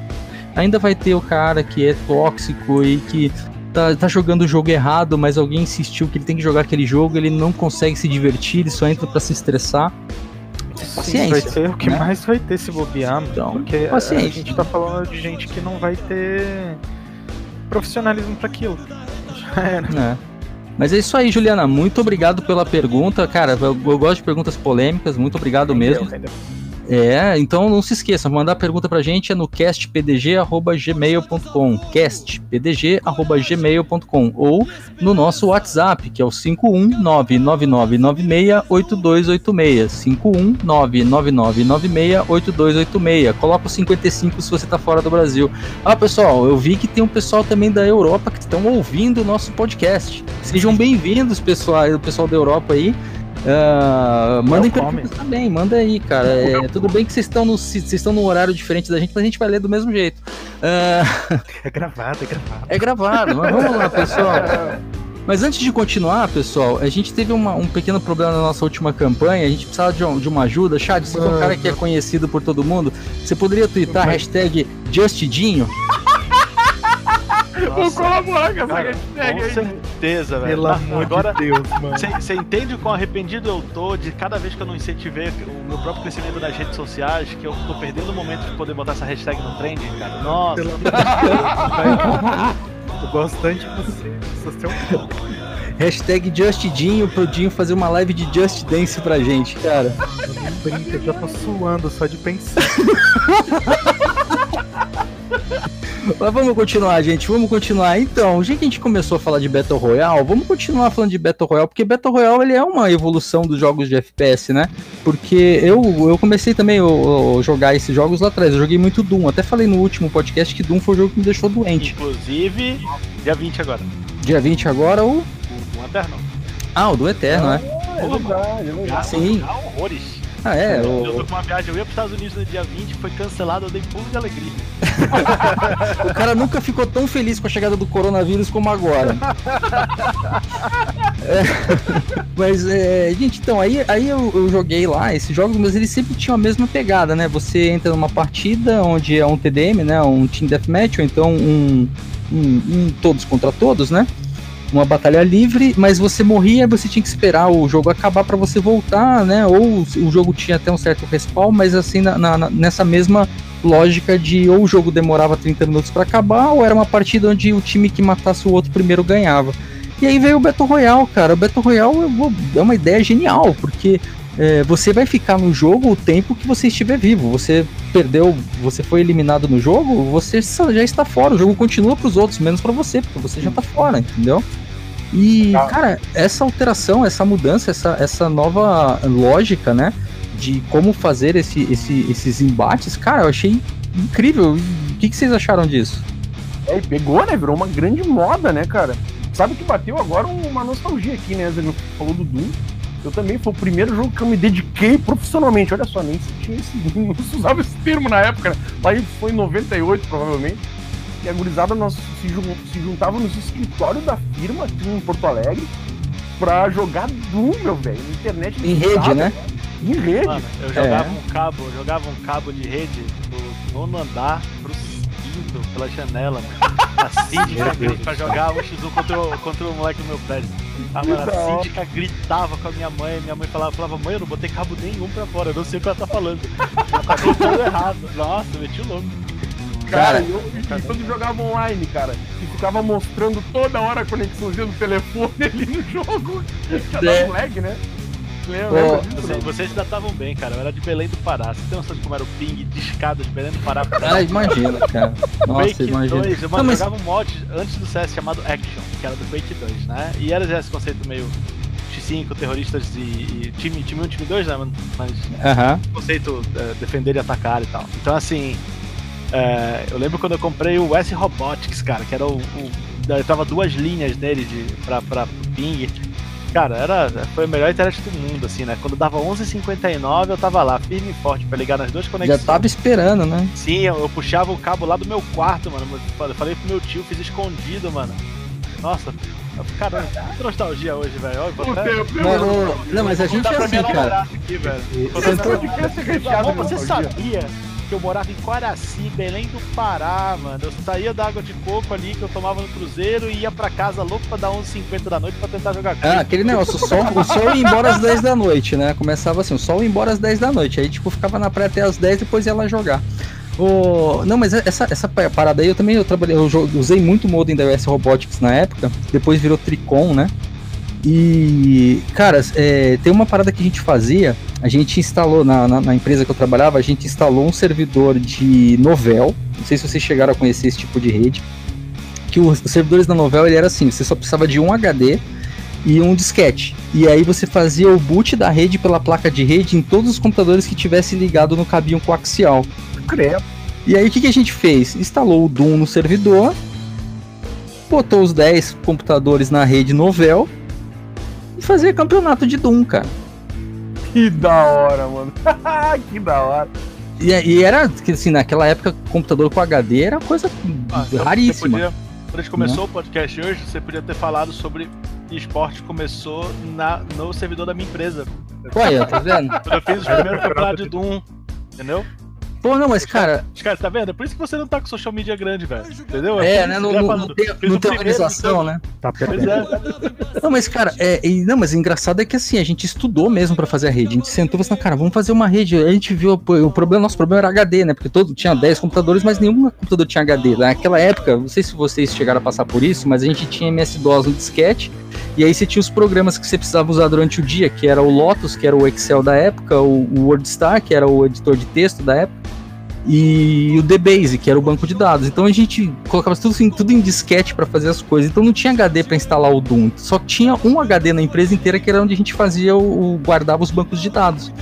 Ainda vai ter o cara que é tóxico e que tá, tá jogando o jogo errado, mas alguém insistiu que ele tem que jogar aquele jogo, ele não consegue se divertir, ele só entra pra se estressar. Sim, Paciência, vai ser o que né? mais vai ter se bobear, mano, Então, porque a- a paciência. gente tá falando de gente que não vai ter profissionalismo pra aquilo. Já era. É. Mas é isso aí, Juliana. Muito obrigado pela pergunta. Cara, eu, eu gosto de perguntas polêmicas. Muito obrigado mesmo. Entendeu? É, então não se esqueça, mandar pergunta pra gente é no castpdg.gmail.com castpdg.gmail.com ou no nosso WhatsApp, que é o 51999968286 51999968286 Coloca o 55 se você tá fora do Brasil. Ah, pessoal, eu vi que tem um pessoal também da Europa que estão ouvindo o nosso podcast. Sejam bem-vindos, pessoal, pessoal da Europa aí. Ah, mandem Welcome. perguntas também, manda aí, cara. É, tudo bem que vocês estão no vocês estão num horário diferente da gente, mas a gente vai ler do mesmo jeito. Ah, É gravado, é gravado. é gravado, mas vamos lá, pessoal. Mas antes de continuar, pessoal, a gente teve uma- um pequeno problema na nossa última campanha, a gente precisava de, um- de uma ajuda. Chad, você é um cara que é conhecido por todo mundo, você poderia twittar hashtag JustDinho? Vou colaborar com essa Cara, hashtag aí. Certeza, velho. Pelo amor Agora, de Deus, mano. Você entende o quão arrependido eu tô de cada vez que eu não incentivei o meu próprio crescimento nas redes sociais, que eu tô perdendo o momento de poder botar essa hashtag no trend, cara? Nossa. Pelo amor de Deus, vai. Eu gosto tanto de você. Você é um Hashtag JustDinho pro Dinho fazer uma live de Just Dance pra gente, cara. brinca, eu já tô suando só de pensar. Mas vamos continuar, gente. Vamos continuar. Então, já que a gente começou a falar de Battle Royale, vamos continuar falando de Battle Royale, porque Battle Royale ele é uma evolução dos jogos de FPS, né? Porque eu, eu comecei também a jogar esses jogos lá atrás. Eu joguei muito Doom. Até falei no último podcast que Doom foi o jogo que me deixou doente. Inclusive, dia 20 agora. Dia 20 agora, o. O, o Eterno. Ah, o do Eterno, né? É verdade, é verdade. Sim. Horrores. Ah, é. Eu O, tô com uma viagem, eu ia pros Estados Unidos no dia 20, foi cancelado, eu dei pulo de alegria. o cara nunca ficou tão feliz com a chegada do coronavírus como agora. É, mas, é, gente, então, aí, aí eu, eu joguei lá esses jogos, mas eles sempre tinham a mesma pegada, né? Você entra numa partida onde é um TDM, né? Um Team Deathmatch, ou então um, um, um todos contra todos, né? Uma batalha livre, mas você morria, você tinha que esperar o jogo acabar para você voltar, né? Ou o jogo tinha até um certo respawn, mas assim, na- na- nessa mesma lógica de ou o jogo demorava 30 minutos para acabar, ou era uma partida onde o time que matasse o outro primeiro ganhava. E aí veio o Battle Royale, cara. O Battle Royale é uma ideia genial, porque é, você vai ficar no jogo o tempo que você estiver vivo. Você perdeu, você foi eliminado no jogo, você já está fora. O jogo continua para os outros, menos para você, porque você já tá fora, entendeu? E, Tá. cara, essa alteração, essa mudança, essa, essa nova lógica, né? de como fazer esse, esse, esses embates, cara, eu achei incrível. O que, que vocês acharam disso? É, e pegou, né? Virou uma grande moda, né, cara? Sabe que bateu agora uma nostalgia aqui, né? Você falou do Doom. Eu também foi o primeiro jogo que eu me dediquei profissionalmente. Olha só, nem se tinha esse, não se usava esse termo na época, né? Lá foi em 98, provavelmente. E a gurizada nós se, jun- se juntava nos escritórios da firma aqui em Porto Alegre pra jogar Doom, meu velho, na internet. Em rede, né? Em rede. Mano, eu jogava um cabo, eu jogava um cabo de rede do nono andar pro quinto pela janela, mano. A síndica grita pra jogar um x1 contra o, contra o moleque do meu prédio. Ah, mano, a síndica gritava com a minha mãe, minha mãe falava, falava, mãe, eu não botei cabo nenhum pra fora, eu não sei o que ela tá falando. Ela tá tudo errado. Nossa, eu meti o louco. Cara, Cara, eu, quando jogava online, cara, e ficava mostrando toda hora a conexãozinha do telefone ali no jogo. Dava É. um lag, né? Lembra, Vocês, vocês ainda estavam bem, cara. Eu era de Belém do Pará. Você tem noção de como era o ping de escada de Belém do Pará pra Ah, imagina, cara. Nossa, Quake imagina. 2, eu Não, mas- jogava um mod antes do CS chamado Action, que era do Quake 2, né? E era já esse conceito meio X5, terroristas e, e time, time 1, time 2, né? Mas Aham. conceito é, defender e atacar e tal. Então, assim, é, eu lembro quando eu comprei o S Robotics, cara, que era o. o eu tava duas linhas nele de, pra, pra ping. Cara, era, foi a melhor internet do mundo, assim, né? Quando dava 11h59, eu tava lá, firme e forte, pra ligar nas duas Já conexões. tava esperando, né? Sim, eu, eu puxava o cabo lá do meu quarto, mano. Eu falei pro meu tio, fiz escondido, mano. Nossa, cara, que nostalgia hoje, velho. Até- tempo, Não, mas a gente é assim, cara. aqui, velho. Esse contar pra- podcast é de você sabia que eu morava em Quaraci, Belém do Pará, mano? Eu saía da água de coco ali que eu tomava no cruzeiro e ia pra casa louco pra dar 11h50 da noite pra tentar jogar Ah, aquele negócio, o sol, o sol ia embora às 10 da noite, né? Começava assim, o sol ia embora às 10 da noite. Aí, tipo, ficava na praia até às 10 depois ia lá jogar. O... Não, mas essa, essa parada aí eu também eu trabalhei, eu usei muito o modem da US Robotics na época, depois virou Tricom, né? E, cara, é, tem uma parada que a gente fazia, a gente instalou na, na, na empresa que eu trabalhava, a gente instalou um servidor de novel, não sei se vocês chegaram a conhecer esse tipo de rede, que os, os servidores da novel ele era assim, você só precisava de um HD e um disquete. E aí você fazia o boot da rede pela placa de rede em todos os computadores que tivesse ligado no cabinho coaxial. Credo. E aí o que, que a gente fez? Instalou o Doom no servidor, botou os 10 computadores na rede Novel e fazia campeonato de Doom, cara. Que da hora, mano. que da hora. E, e era, assim, naquela época, computador com HD era coisa Ah, então raríssima. Podia, quando a gente começou o podcast hoje, você podia ter falado sobre esporte começou na, no servidor da minha empresa. Olha, tá vendo? Quando eu fiz os primeiros campeonatos de Doom, entendeu? Pô, não, mas cara, Os caras, tá vendo? É por isso que você não tá com social media grande, velho. Entendeu? é, por né? Não, não tem, não tem organização, né? Tá perdendo. é. Não, mas cara, é, e- não, mas o engraçado é que assim, a gente estudou mesmo pra fazer a rede. A gente sentou e falou assim, cara, vamos fazer uma rede. A gente viu, pô, o problema, nosso problema era HD, né? Porque todo tinha 10 computadores, mas nenhum computador tinha HD. Naquela época, não sei se vocês chegaram a passar por isso, mas a gente tinha MS-DOS no disquete. E aí você tinha os programas que você precisava usar durante o dia, que era o Lotus, que era o Excel da época, o, o WordStar, que era o editor de texto da época, e o DBase, que era o banco de dados. Então a gente colocava tudo, assim, tudo em disquete para fazer as coisas. Então não tinha HD para instalar o Doom, só tinha um HD na empresa inteira que era onde a gente fazia o, o- guardava os bancos de dados.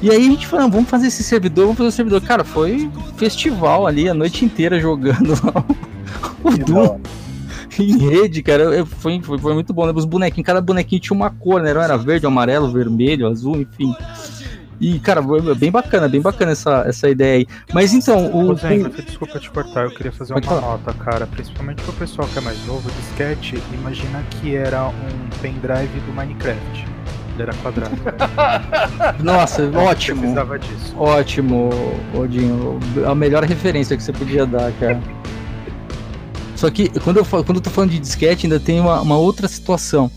E aí a gente falou, "Ah, vamos fazer esse servidor, vamos fazer o servidor. Cara, foi festival ali a noite inteira jogando o Doom em rede, cara. Foi, foi, foi muito bom. Né? Os bonequinhos, cada bonequinho tinha uma cor, né? Era verde, amarelo, vermelho, azul, enfim. E, cara, foi bem bacana, bem bacana essa, essa ideia aí. Mas então, o. Desculpa te cortar, eu queria fazer Pode uma falar. nota, cara. Principalmente pro pessoal que é mais novo, o disquete, imagina que era um pendrive do Minecraft. Ele era quadrado. Nossa, ótimo. Precisava disso. Ótimo, Odinho. A melhor referência que você podia dar, cara. Só que quando eu, falo, quando eu tô falando de disquete, ainda tem uma, uma outra situação.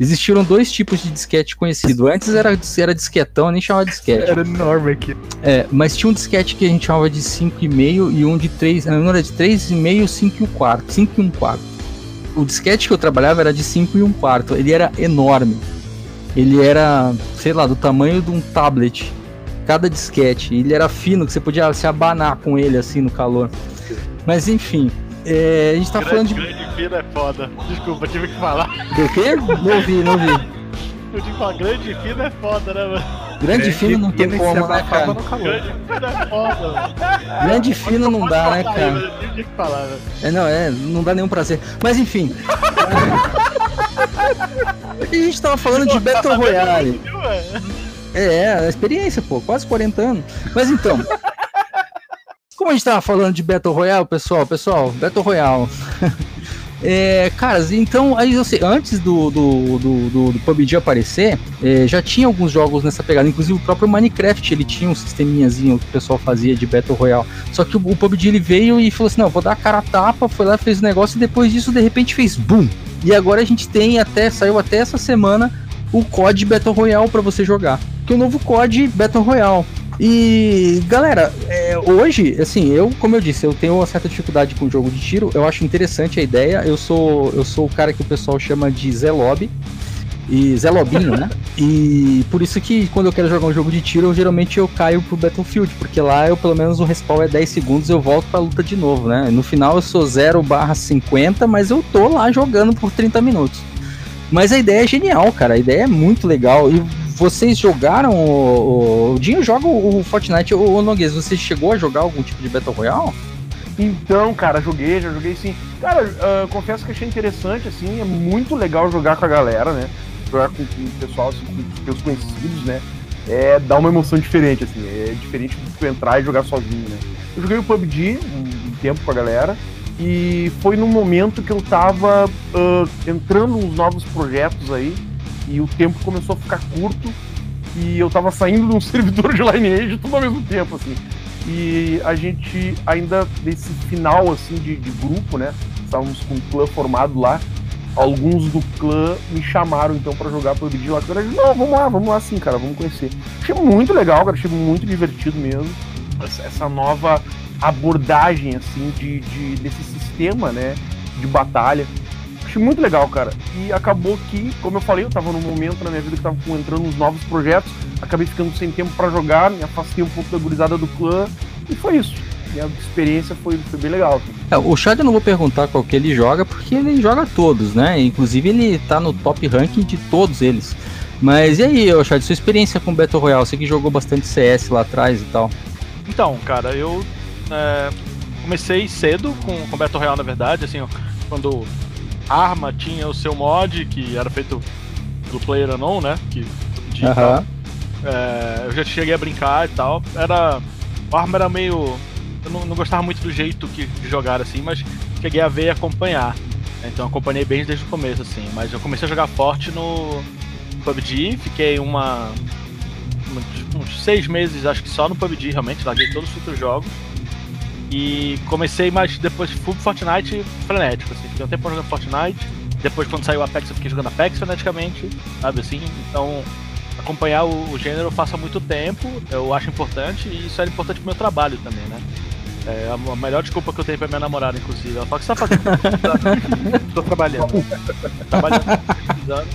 Existiram dois tipos de disquete conhecido. Antes era, era disquetão, nem chamava disquete. Era enorme aqui. É, mas tinha um disquete que a gente chamava de 5,5 e um de 3. Não, era de 3,5, 5 e um quarto. 5 e um quarto. O disquete que eu trabalhava era de 5 e um quarto. Ele era enorme. Ele era, sei lá, do tamanho de um tablet. Cada disquete. Ele era fino, que você podia se abanar com ele assim no calor. Mas enfim. É, a gente tá falando grande, de. grande fino é foda. Desculpa, tive que falar. Do quê? Não ouvi, não ouvi. Eu digo, uma grande fino é foda, né, mano? Grande e fino não tem como, né, cara? no calor. Era foda, mano. Grande fino não dá, né, cara? eu tinha que falar, né? É, não, é, não dá nenhum prazer. Mas enfim. a gente tava falando de Battle Royale. Viu, ué? É, a experiência, pô, quase 40 anos. Mas então. Como a gente tava falando de Battle Royale, pessoal, pessoal, Battle Royale. É, caras, então, aí eu sei, antes do, do, do, do, do PUBG aparecer, é, já tinha alguns jogos nessa pegada, inclusive o próprio Minecraft, ele tinha um sisteminhazinho que o pessoal fazia de Battle Royale. Só que o, o PUBG ele veio e falou assim: não, vou dar a cara a tapa, foi lá, fez o negócio e depois disso, de repente, fez boom. E agora a gente tem até, saiu até essa semana o COD Battle Royale pra você jogar. Que é o novo COD Battle Royale. E galera, é, hoje, assim, eu, como eu disse, eu tenho uma certa dificuldade com o jogo de tiro. Eu acho interessante a ideia. Eu sou, eu sou o cara que o pessoal chama de Zé Lobby. E Zé Lobinho, né? E por isso que quando eu quero jogar um jogo de tiro, eu, geralmente eu caio pro Battlefield, porque lá eu pelo menos o respawn é 10 segundos, eu volto pra luta de novo, né? No final eu sou 0 barra 50, mas eu tô lá jogando por 30 minutos. Mas a ideia é genial, cara. A ideia é muito legal. E vocês jogaram o. O, o Dinho joga o, o Fortnite. O, o Noguês, você chegou a jogar algum tipo de Battle Royale? Então, cara, joguei, já joguei sim. Cara, ah, confesso que achei interessante, assim, é muito legal jogar com a galera, né? Jogar com, com o pessoal, assim, com os conhecidos, né? É, dá uma emoção diferente, assim, é diferente de tu entrar e jogar sozinho, né? Eu joguei o PUBG um, tempo com a galera e foi num momento que eu tava ah, entrando nos novos projetos aí e o tempo começou a ficar curto e eu tava saindo de um servidor de Lineage tudo ao mesmo tempo, assim. E a gente ainda, nesse final, assim, de, de grupo, né? Estávamos com um clã formado lá. Alguns do clã me chamaram, então, pra jogar PUBG lá. Eu disse, não, vamos lá, vamos lá sim, cara, vamos conhecer. Achei muito legal, cara, achei muito divertido mesmo. Essa, essa nova abordagem, assim, de, de, desse sistema, né? De batalha. Achei muito legal, cara. E acabou que, como eu falei, eu tava num momento na minha vida que tava entrando nos novos projetos, acabei ficando sem tempo pra jogar, me afastei um pouco da gurizada do clã, e foi isso. Minha experiência foi, foi bem legal. É, o Chad eu não vou perguntar qual que ele joga, porque ele joga todos, né? Inclusive ele tá no top ranking de todos eles. Mas e aí, Chad, sua experiência com Battle Royale? Você que jogou bastante CS lá atrás e tal. Então, cara, eu é, comecei cedo com, com Battle Royale, na verdade, assim, ó, quando Arma tinha o seu mod, que era feito pelo Player Unknown, né? Que de, é, eu já cheguei a brincar e tal. Era. O Arma era meio. Eu não, não gostava muito do jeito que, de jogar assim, mas cheguei a ver e acompanhar. Então acompanhei bem desde o começo, assim. Mas eu comecei a jogar forte no PUBG, fiquei uma. uns- uns seis meses, acho que só no PUBG, realmente, larguei todos os outros jogos. E comecei, mas depois fui pro Fortnite frenético, assim. Fiquei um tempo jogando Fortnite. Depois, quando saiu Apex, eu fiquei jogando Apex freneticamente, sabe assim? Então, acompanhar o, o gênero eu faço há muito tempo, eu acho importante, e isso era importante pro meu trabalho também, né? É a, a melhor desculpa que eu tenho pra minha namorada, inclusive. Ela fala, que você tá fazendo? Tô trabalhando. trabalhando, pesquisando.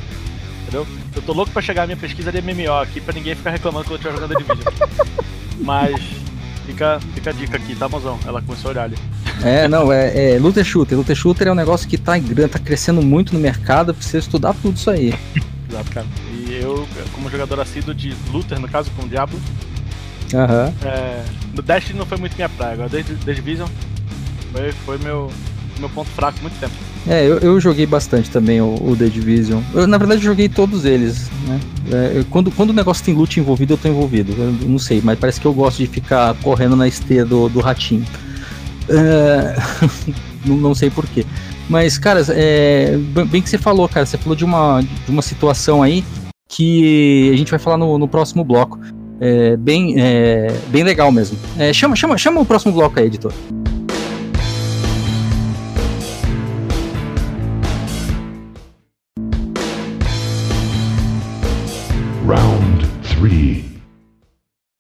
Entendeu? Eu tô louco pra chegar a minha pesquisa de MMO aqui, pra ninguém ficar reclamando quando eu estiver jogando Division. Mas fica, fica a dica aqui, tá, mozão? Ela começou a olhar ali. É, não, é, é Looter Shooter. Looter Shooter é um negócio que tá, em grande, tá crescendo muito no mercado, precisa estudar tudo isso aí. Exato, cara. E eu, como jogador assíduo de Luther, no caso, com o Diablo, Aham. é, no Destiny não foi muito minha praia. Agora, desde Division foi, foi meu, meu ponto fraco muito tempo. É, eu, eu joguei bastante também o, o The Division. Eu, na verdade, joguei todos eles, né? É, eu- quando, quando o negócio tem loot envolvido, eu tô envolvido. Eu não sei, mas parece que eu gosto de ficar correndo na esteira do, do ratinho. É, não, não sei porquê. Mas, cara, é, bem bem que você falou, cara. Você falou de uma, de uma situação aí que a gente vai falar no, no próximo bloco. É bem, é, bem legal mesmo. É, chama, chama, chama o próximo bloco aí, editor.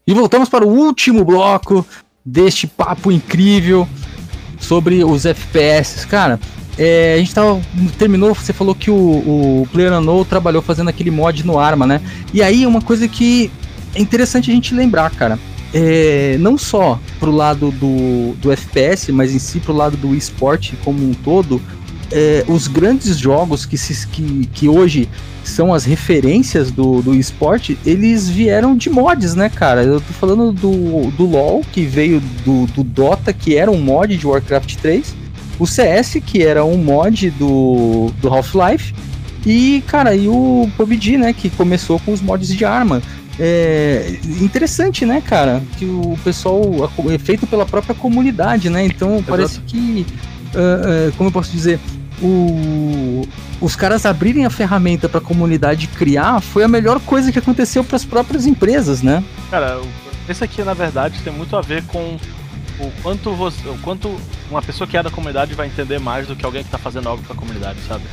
E voltamos para o último bloco deste papo incrível sobre os FPS. Cara, é, a gente tava, terminou, você falou que o, o PlayerUnknown trabalhou fazendo aquele mod no Arma, né? E aí uma coisa que é interessante a gente lembrar, cara. É, não só pro lado do, do FPS, mas em si pro lado do esporte como um todo, é, os grandes jogos que, se, que, que hoje são as referências do, do esporte, eles vieram de mods, né, cara? Eu tô falando do, do LoL, que veio do, do Dota, que era um mod de Warcraft 3, o CS, que era um mod do, do Half-Life, e, cara, e o PUBG, né, que começou com os mods de arma. É interessante, né, cara? Que o pessoal é feito pela própria comunidade, né? Então Exato. parece que, uh, uh, como eu posso dizer, o, os caras abrirem a ferramenta para a comunidade criar foi a melhor coisa que aconteceu para as próprias empresas, né? Cara, esse aqui na verdade tem muito a ver com o quanto você, o quanto uma pessoa que é da comunidade vai entender mais do que alguém que está fazendo algo para a comunidade, sabe?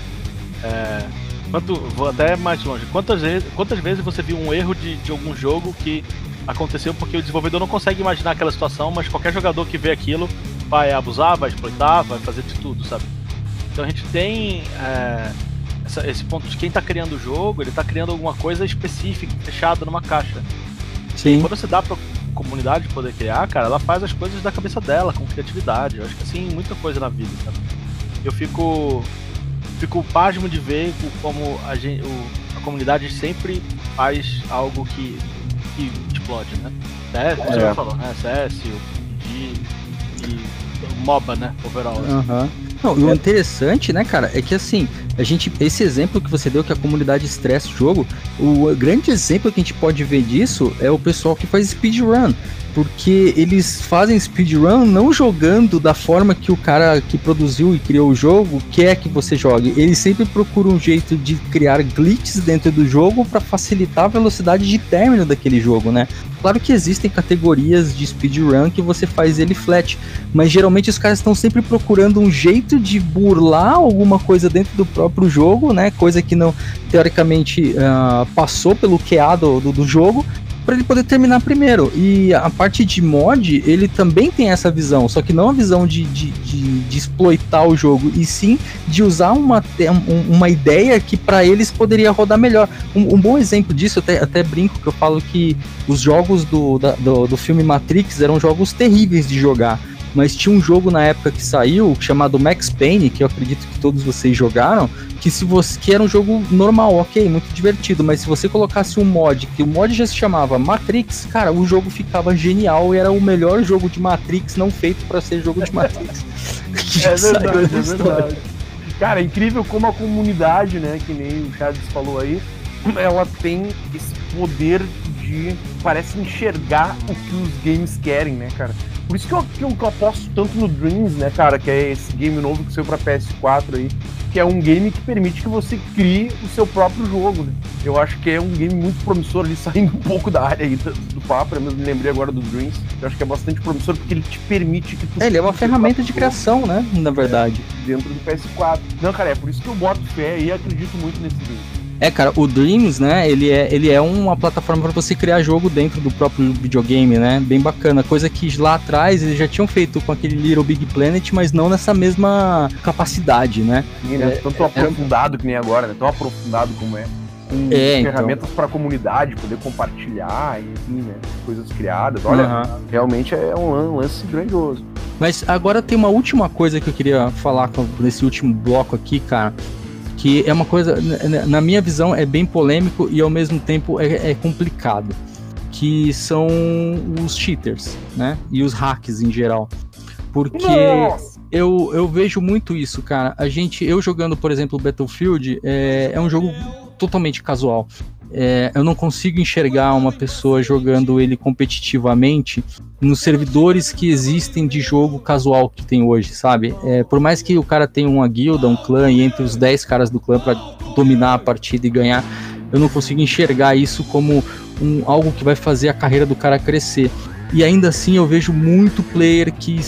É, quanto, vou até mais longe. Quantas vezes, quantas vezes você viu um erro de, de algum jogo que aconteceu porque o desenvolvedor não consegue imaginar aquela situação, mas qualquer jogador que vê aquilo vai abusar, vai exploitar, vai fazer de tudo, sabe? Então a gente tem é, essa, esse ponto de quem está criando o jogo, ele está criando alguma coisa específica, fechada numa caixa. Sim. E quando você dá pra comunidade poder criar, cara, ela faz as coisas da cabeça dela, com criatividade. Eu acho que assim, muita coisa na vida, sabe? Eu fico. Fico pasmo de ver como a, gente, o, a comunidade sempre faz algo que, que explode, né? CS, como é. você falou, né? CS, o PUBG e MOBA, né? Overall. Uhum. Não, e o interessante, né, cara, é que assim, a gente, esse exemplo que você deu que a comunidade estressa o jogo, o grande exemplo que a gente pode ver disso é o pessoal que faz speedrun porque eles fazem speedrun não jogando da forma que o cara que produziu e criou o jogo quer que você jogue. Eles sempre procuram um jeito de criar glitches dentro do jogo para facilitar a velocidade de término daquele jogo, né? Claro que existem categorias de speedrun que você faz ele flat, mas geralmente os caras estão sempre procurando um jeito de burlar alguma coisa dentro do próprio jogo, né? Coisa que não teoricamente uh, passou pelo QA do, do, do jogo para ele poder terminar primeiro. E a parte de mod, ele também tem essa visão, só que não a visão de, de, de, de exploitar o jogo, e sim de usar uma, uma ideia que para eles poderia rodar melhor. Um, um, bom exemplo disso, até, até brinco que eu falo que os jogos do, da, do, do filme Matrix eram jogos terríveis de jogar mas tinha um jogo na época que saiu chamado Max Payne, que eu acredito que todos vocês jogaram, que se você que era um jogo normal, ok, muito divertido, mas se você colocasse um mod, que o mod já se chamava Matrix, cara, o jogo ficava genial e era o melhor jogo de Matrix não feito para ser jogo de Matrix. é verdade, é verdade. Cara, é incrível como a comunidade, né, que nem o Charles falou aí, ela tem esse poder de parece enxergar o que os games querem, né, cara? Por isso que eu, que eu, que eu aposto tanto no Dreams, né, cara? Que é esse game novo que saiu pra PS4 aí. Que é um game que permite que você crie o seu próprio jogo, né? Eu acho que é um game muito promissor ali, saindo um pouco da área aí do, do papo. Eu me lembrei agora do Dreams. Eu acho que é bastante promissor porque ele te permite que tu. É, ele é uma ferramenta de criação, né? Na verdade. É, dentro do PS4. Não, cara, é por isso que eu boto fé e acredito muito nesse game. É, cara, o Dreams, né, ele é, ele é uma plataforma para você criar jogo dentro do próprio videogame, né? Bem bacana. Coisa que lá atrás eles já tinham feito com aquele Little Big Planet, mas não nessa mesma capacidade, né? Sim, né? É, Tanto é, aprofundado que nem agora, né? Tão aprofundado como é. Com é, então. ferramentas então... para a comunidade poder compartilhar, enfim, né? Coisas criadas. Olha, uhum. realmente é um lance grandioso. Mas agora tem uma última coisa que eu queria falar nesse último bloco aqui, cara que é uma coisa, na minha visão, é bem polêmico e ao mesmo tempo é, é complicado, que são os cheaters, né? E os hacks em geral. Porque eu, eu vejo muito isso, cara. A gente, eu jogando, por exemplo, Battlefield, é, é um jogo totalmente casual. É, eu não consigo enxergar uma pessoa jogando ele competitivamente nos servidores que existem de jogo casual que tem hoje, sabe? É, por mais que o cara tenha uma guilda, um clã, e entre os 10 caras do clã para dominar a partida e ganhar, eu não consigo enxergar isso como um, algo que vai fazer a carreira do cara crescer. E ainda assim eu vejo muito player que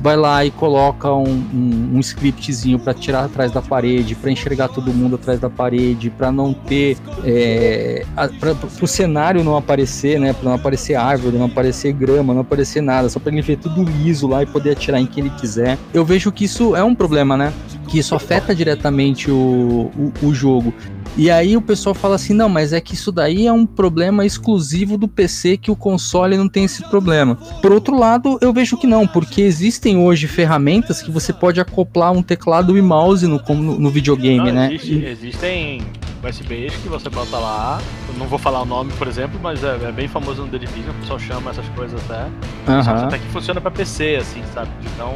vai lá e coloca um, um, um scriptzinho para tirar atrás da parede, para enxergar todo mundo atrás da parede, para não ter. É, para o cenário não aparecer, né? Para não aparecer árvore, não aparecer grama, não aparecer nada, só para ele ver tudo liso lá e poder atirar em quem ele quiser. Eu vejo que isso é um problema, né? Que isso afeta diretamente o, o, o jogo. E aí o pessoal fala assim: não, mas é que isso daí é um problema exclusivo do PC que o console não tem esse problema. Por outro lado, eu vejo que não, porque existem hoje ferramentas que você pode acoplar um teclado e mouse no, no, no videogame, Não, né? existe- existem USBs que você bota lá. Eu não vou falar o nome, por exemplo, mas é, é bem famoso no The Division, o pessoal chama essas coisas até. Aham. até que funciona pra PC, assim, sabe? De tão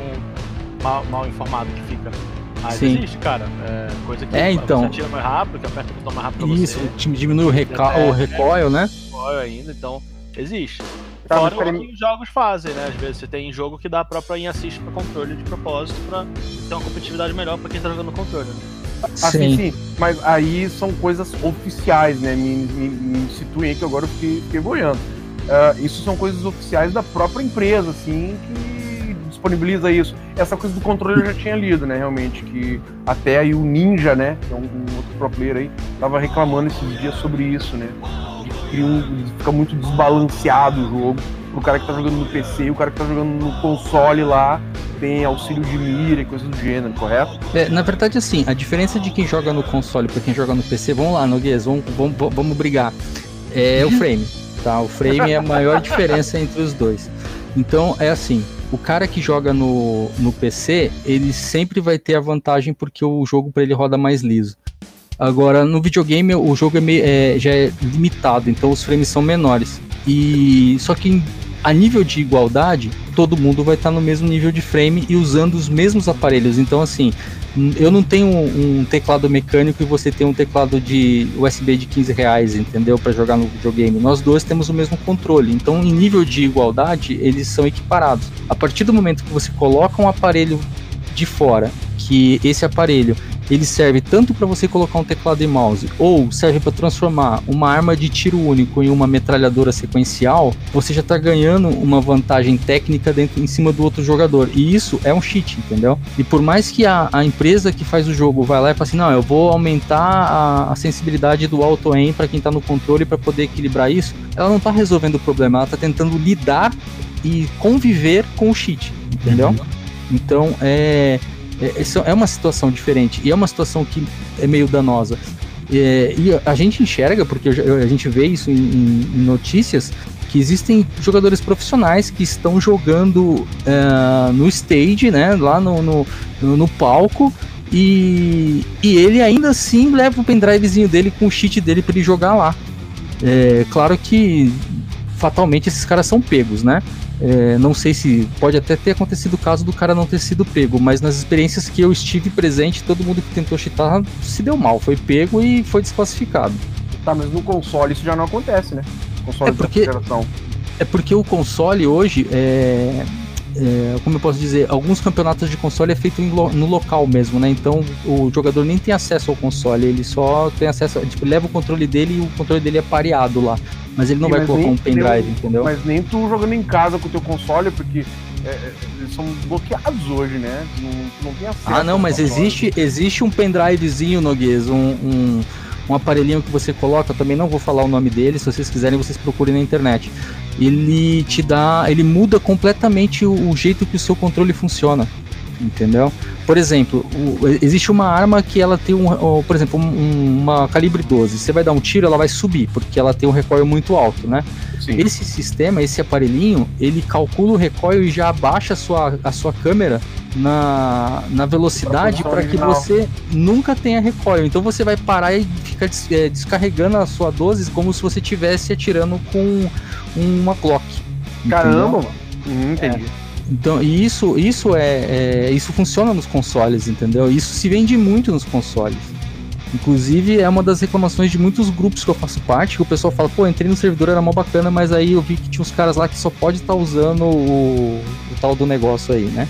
mal, mal informado que fica. Mas Sim. existe, cara. É coisa que É, então. você atira mais rápido, que aperta o botão mais rápido pra Isso, você. time- diminui o, reca- É, o recoil, né? Recoil ainda, então existe. Tá, Fora o que os jogos fazem, né? Às vezes você tem jogo que dá a própria in assist pra controle de propósito pra ter uma competitividade melhor pra quem tá jogando controle. Né? Assim, sim. Mas aí são coisas oficiais, né? Me, me, me situem aí que agora eu fiquei, fiquei boiando. Ah, isso são coisas oficiais da própria empresa, assim, que disponibiliza isso. Essa coisa do controle eu já tinha lido, né? Realmente, que até aí o Ninja, né? Que é um, um outro pro player aí, tava reclamando esses dias sobre isso, né? De que um, de fica muito desbalanceado o jogo. Pro cara que tá jogando no PC e o cara que tá jogando no console lá tem auxílio de mira e coisas do gênero, correto? É, na verdade, assim, a diferença de quem joga no console para quem joga no PC, vamos lá, Noguês, vamos, vamos, vamos brigar. É o frame, tá? O frame é a maior diferença entre os dois. Então, é assim, o cara que joga no, no PC, ele sempre vai ter a vantagem porque o jogo para ele roda mais liso. Agora, no videogame, o jogo é meio- é, já é limitado, então os frames são menores. E só que a nível de igualdade, todo mundo vai estar no mesmo nível de frame e usando os mesmos aparelhos. Então, assim, eu não tenho um, um teclado mecânico e você tem um teclado de USB de 15 reais, entendeu? Para jogar no videogame. Nós dois temos o mesmo controle. Então, em nível de igualdade, eles são equiparados. A partir do momento que você coloca um aparelho de fora, que esse aparelho ele serve tanto para você colocar um teclado e mouse ou serve para transformar uma arma de tiro único em uma metralhadora sequencial, você já está ganhando uma vantagem técnica dentro, em cima do outro jogador. E isso é um cheat, entendeu? E por mais que a, a empresa que faz o jogo vai lá e fala assim, não, eu vou aumentar a, a sensibilidade do auto aim para quem está no controle para poder equilibrar isso, ela não está resolvendo o problema, ela está tentando lidar e conviver com o cheat, entendeu? Então é, é, isso é uma situação diferente e é uma situação que é meio danosa. É, e a gente enxerga, porque a gente vê isso em, em- notícias, que existem jogadores profissionais que estão jogando é, no stage, né, lá no, no, no- no palco, e, e ele ainda assim leva o pendrivezinho dele com o cheat dele para ele jogar lá. É, claro que fatalmente esses caras são pegos, né? É, não sei se pode até ter acontecido o caso do cara não ter sido pego, mas nas experiências que eu estive presente, todo mundo que tentou cheatar se deu mal, foi pego e foi desclassificado. Tá, mas no console isso já não acontece, né? Console É porque-. É porque o console hoje é, é, como eu posso dizer, alguns campeonatos de console é feito lo- no local mesmo, né? Então o jogador nem tem acesso ao console, ele só tem acesso, tipo, leva o controle dele e o controle dele é pareado lá, mas ele não Sim, vai colocar um pendrive, entendeu? Mas nem tu jogando em casa com o teu console, porque é, é, eles são bloqueados hoje, né? Não, não tem acesso. Ah, não, mas console. existe, existe um pendrivezinho, Noguês, um, um, um aparelhinho que você coloca, também não vou falar o nome dele, se vocês quiserem vocês procurem na internet. Ele te dá, ele muda completamente o, o jeito que o seu controle funciona, entendeu? Por exemplo, o- existe uma arma que ela tem um, ó, por exemplo, um- uma calibre 12. Você vai dar um tiro, ela vai subir, porque ela tem um recoil muito alto, né? Sim. Esse sistema, esse aparelhinho, ele calcula o recoil e já abaixa a sua, a sua câmera na, na velocidade para que você nunca tenha recoil. Então você vai parar e ficar des- é, descarregando a sua 12 como se você estivesse atirando com uma Glock. Caramba, mano. Hum, entendi. Então, e isso, isso é, é- isso funciona nos consoles, entendeu? Isso se vende muito nos consoles. Inclusive, é uma das reclamações de muitos grupos que eu faço parte, que o pessoal fala, pô, entrei no servidor, era mó bacana, mas aí eu vi que tinha uns caras lá que só pode estar usando o, o tal do negócio aí, né?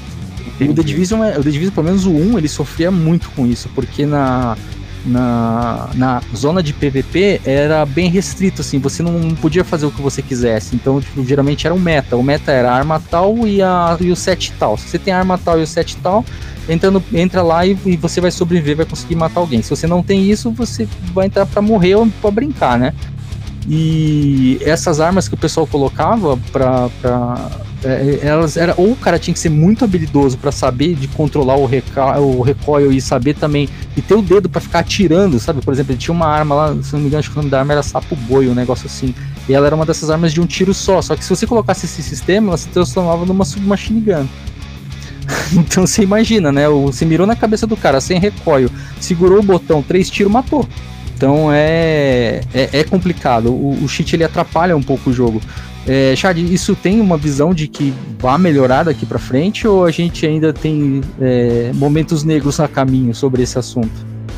E o The Division, é- o The Division, pelo menos o 1, ele sofria muito com isso, porque na, na, na zona de PVP era bem restrito, assim, você não podia fazer o que você quisesse. Então, tipo, geralmente era um meta. O meta era a arma tal e, a, e o set tal. Se você tem a arma tal e o set tal, entra, no- entra lá e, e você vai sobreviver, vai conseguir matar alguém. Se você não tem isso, você vai entrar pra morrer ou pra brincar, né? E essas armas que o pessoal colocava pra, pra é, elas era ou o cara tinha que ser muito habilidoso para saber de controlar o, o recoil e saber também e ter o dedo para ficar atirando, sabe? Por exemplo, ele tinha uma arma lá, se não me engano, acho que o nome da arma era sapo boi, um negócio assim. E ela era uma dessas armas de um tiro só, só que se você colocasse esse sistema, ela se transformava numa submachine gun. então você imagina, né? Você mirou na cabeça do cara sem recoil, segurou o botão, três tiros, matou. Então é, é, é complicado. O, o, cheat ele atrapalha um pouco o jogo. É, Chad, isso tem uma visão de que vai melhorar daqui para frente ou a gente ainda tem é, momentos negros na caminho sobre esse assunto?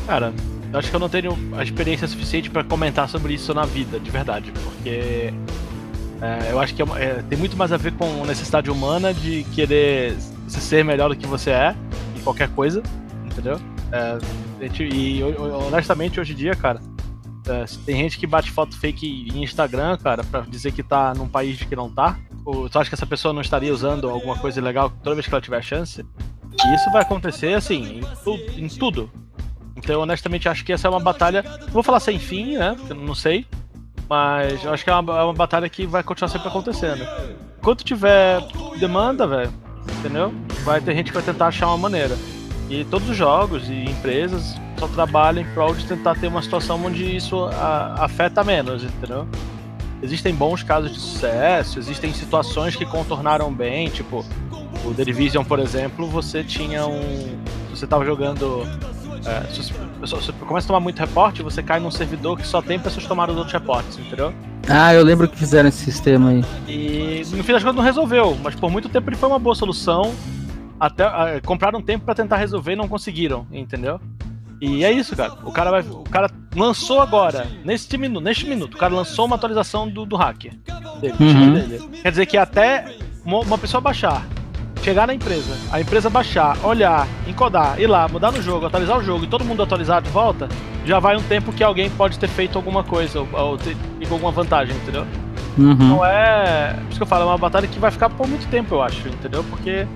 Cara, acho que eu não tenho a experiência suficiente para comentar sobre isso na vida, de verdade, porque é, eu acho que é, é, tem muito mais a ver com necessidade humana de querer ser melhor do que você é em qualquer coisa, entendeu? É, e honestamente, hoje em dia, cara, é, tem gente que bate foto fake em Instagram, cara, pra dizer que tá num país que não tá. Ou tu acha que essa pessoa não estaria usando alguma coisa ilegal toda vez que ela tiver chance? E isso vai acontecer, assim, em, tu, em tudo. Então, honestamente acho que essa é uma batalha. Não vou falar sem fim, né? Não sei. Mas eu acho que é uma, é uma batalha que vai continuar sempre acontecendo. Enquanto tiver demanda, velho, entendeu? Vai ter gente que vai tentar achar uma maneira. E todos os jogos e empresas só trabalham em prol de tentar ter uma situação onde isso a, afeta menos, entendeu? Existem bons casos de sucesso, existem situações que contornaram bem, tipo o The Division, por exemplo, você tinha um. Você estava jogando. É, se você começa a tomar muito reporte, você cai num servidor que só tem pessoas que tomaram os outros reportes, entendeu? Ah, eu lembro que fizeram esse sistema aí. E no fim das contas não resolveu, mas por muito tempo ele foi uma boa solução até uh, compraram tempo para tentar resolver e não conseguiram, entendeu? E é isso, cara. O cara vai, o cara lançou agora, neste minuto, neste minuto, o cara lançou uma atualização do, do hacker dele, uhum. dele. Quer dizer que até uma pessoa baixar, chegar na empresa, a empresa baixar, olhar, encodar, ir lá, mudar no jogo, atualizar o jogo e todo mundo atualizar de volta, já vai um tempo que alguém pode ter feito alguma coisa ou, ou ter alguma vantagem, entendeu? Uhum. Não é. Por isso que eu falo, é uma batalha que vai ficar por muito tempo, eu acho, entendeu? Porque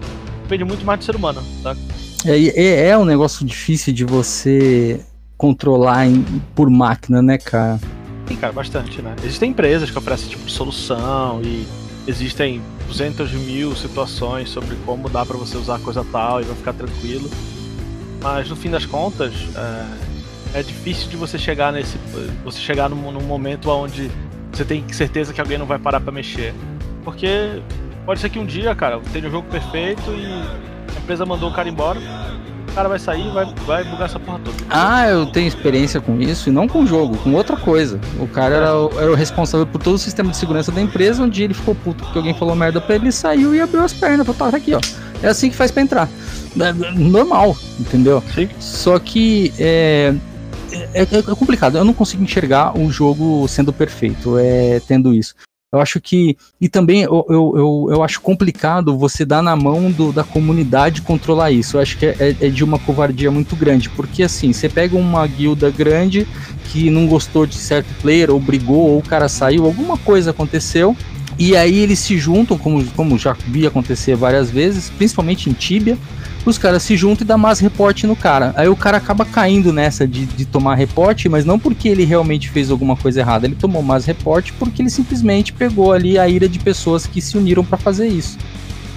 depende muito mais do ser humano, tá? É, é, é um negócio difícil de você controlar em, por máquina, né, cara? Sim, cara, bastante, né? Existem empresas que oferecem tipo de solução e existem 200 mil situações sobre como dá para você usar coisa tal e vai ficar tranquilo. Mas no fim das contas, é, é difícil de você chegar nesse. Você chegar num, num momento onde você tem certeza que alguém não vai parar para mexer. Porque Pode ser que um dia, cara, tenha um jogo perfeito e empresa mandou o cara embora. O cara vai sair e vai, vai bugar essa porra toda. Ah, eu tenho experiência com isso, e não com o jogo, com outra coisa. O cara era o, era o responsável por todo o sistema de segurança da empresa. Um dia ele ficou puto porque alguém falou merda pra ele, saiu e abriu as pernas. Falou, tá aqui, ó. É assim que faz pra entrar. É, normal, entendeu? Sim. Só que é, é, é, complicado. Eu não consigo enxergar um jogo sendo perfeito, é tendo isso. Eu acho que. E também eu, eu, eu, eu, acho complicado você dar na mão do, da comunidade controlar isso. Eu acho que é, é, é, de uma covardia muito grande. Porque assim, você pega uma guilda grande que não gostou de certo player, ou brigou, ou o cara saiu, alguma coisa aconteceu. E aí eles se juntam, como, como já vi acontecer várias vezes, principalmente em Tibia os caras se juntam e dá mais reporte no cara. Aí o cara acaba caindo nessa de, de tomar reporte, mas não porque ele realmente fez alguma coisa errada. Ele tomou mais reporte porque ele simplesmente pegou ali a ira de pessoas que se uniram para fazer isso.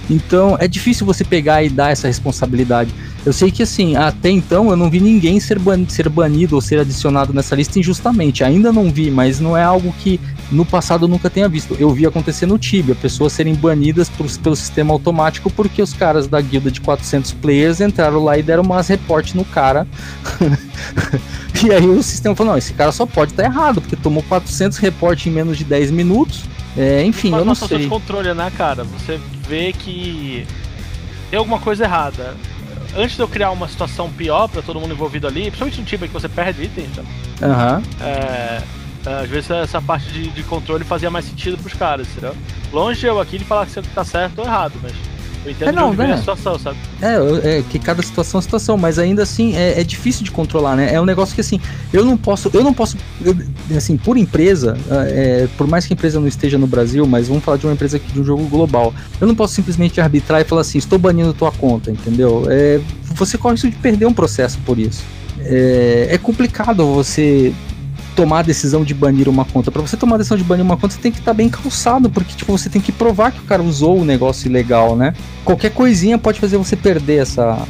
Então é difícil você pegar e dar essa responsabilidade. Eu sei que assim, até então eu não vi ninguém ser, ban ser banido ou ser adicionado nessa lista injustamente. Ainda não vi, mas não é algo que no passado eu nunca tenha visto. Eu vi acontecer no Tibia, pessoas serem banidas por, pelo sistema automático porque os caras da guilda de 400 players entraram lá e deram umas reporte no cara. e aí o sistema falou: não, esse cara só pode estar tá errado, porque tomou 400 reportes em menos de 10 minutos. É, enfim, eu não sei. de controle, né, cara? Você vê que tem alguma coisa errada antes de eu criar uma situação pior para todo mundo envolvido ali, principalmente no time que você perde itens, né? Aham. Uhum. É, às vezes essa parte de, de, controle fazia mais sentido pros caras, entendeu? Longe eu aqui de falar se tá certo ou errado, mas eu entendo é, não, né? a situação, sabe? É, é, que cada situação é situação, mas ainda assim é, é, difícil de controlar, né? É um negócio que assim, eu não posso, eu não posso, eu, assim, por empresa, é, por mais que a empresa não esteja no Brasil, mas vamos falar de uma empresa aqui de um jogo global, eu não posso simplesmente arbitrar e falar assim, estou banindo tua conta, entendeu? É, você corre isso de perder um processo por isso. É, é complicado você tomar a decisão de banir uma conta. Para você tomar a decisão de banir uma conta, você tem que estar tá bem calçado, porque tipo, você tem que provar que o cara usou o negócio ilegal, né? Qualquer coisinha pode fazer você perder essa,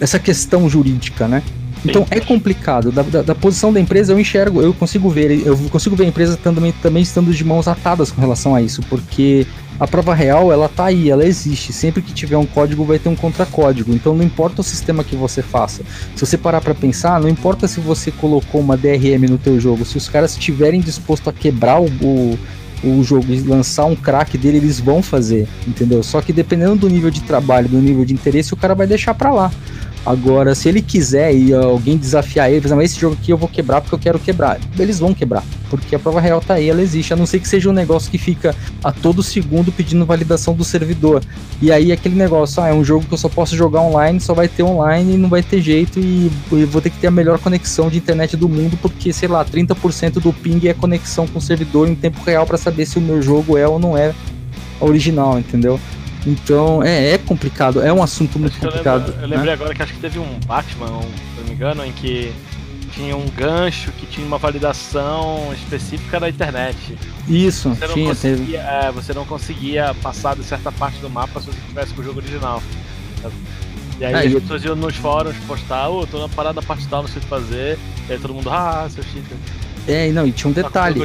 essa questão jurídica, né? Então é complicado. Da, da, da, posição da empresa eu enxergo, eu consigo ver, eu consigo ver a empresa também, também estando de mãos atadas com relação a isso, porque a prova real ela tá aí, ela existe. Sempre que tiver um código vai ter um contracódigo. Então não importa o sistema que você faça. Se você parar para pensar, não importa se você colocou uma DRM no teu jogo, se os caras estiverem dispostos a quebrar o, o o jogo e lançar um crack dele, eles vão fazer, entendeu? Só que dependendo do nível de trabalho, do nível de interesse, o cara vai deixar para lá. Agora, se ele quiser e alguém desafiar ele, por esse jogo aqui eu vou quebrar porque eu quero quebrar. Eles vão quebrar, porque a prova real tá aí, ela existe, a não ser que seja um negócio que fica a todo segundo pedindo validação do servidor. E aí aquele negócio, ah, é um jogo que eu só posso jogar online, só vai ter online e não vai ter jeito e vou ter que ter a melhor conexão de internet do mundo, porque, sei lá, 30% do ping é conexão com o servidor em tempo real para saber se o meu jogo é ou não é original, entendeu? Então é, é complicado, é um assunto muito complicado. Eu, lembro, eu lembrei né? agora que acho que teve um Batman, um, se não me engano, em que tinha um gancho que tinha uma validação específica da internet. Isso, você não tinha, teve. É, você não conseguia passar de certa parte do mapa se você tivesse com o jogo original. E aí é, as pessoas iam nos fóruns postar, ô, oh, tô na parada parte tal, não sei o que fazer. E aí todo mundo, ah, seu cheater. É, não, e tinha um detalhe.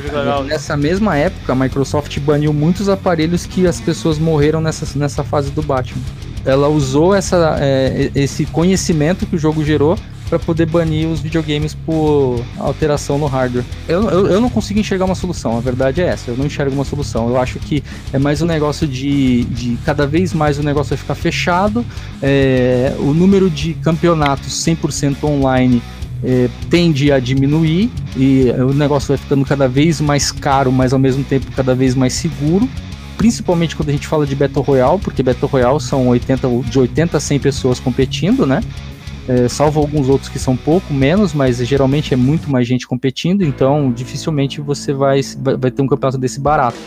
Nessa mesma época, a Microsoft baniu muitos aparelhos que as pessoas morreram nessa, nessa fase do Batman. Ela usou essa, é, esse conhecimento que o jogo gerou para poder banir os videogames por alteração no hardware. Eu, eu, eu, não consigo enxergar uma solução, a verdade é essa, eu não enxergo uma solução. Eu acho que é mais um negócio de, de cada vez mais o negócio vai ficar fechado, é, o número de campeonatos 100% online é, tende a diminuir e o negócio vai ficando cada vez mais caro, mas ao mesmo tempo cada vez mais seguro. Principalmente quando a gente fala de Battle Royale, porque Battle Royale são 80, de 80 a 100 pessoas competindo, né? É, salvo alguns outros que são pouco menos, mas geralmente é muito mais gente competindo, então dificilmente você vai, vai ter um campeonato desse barato.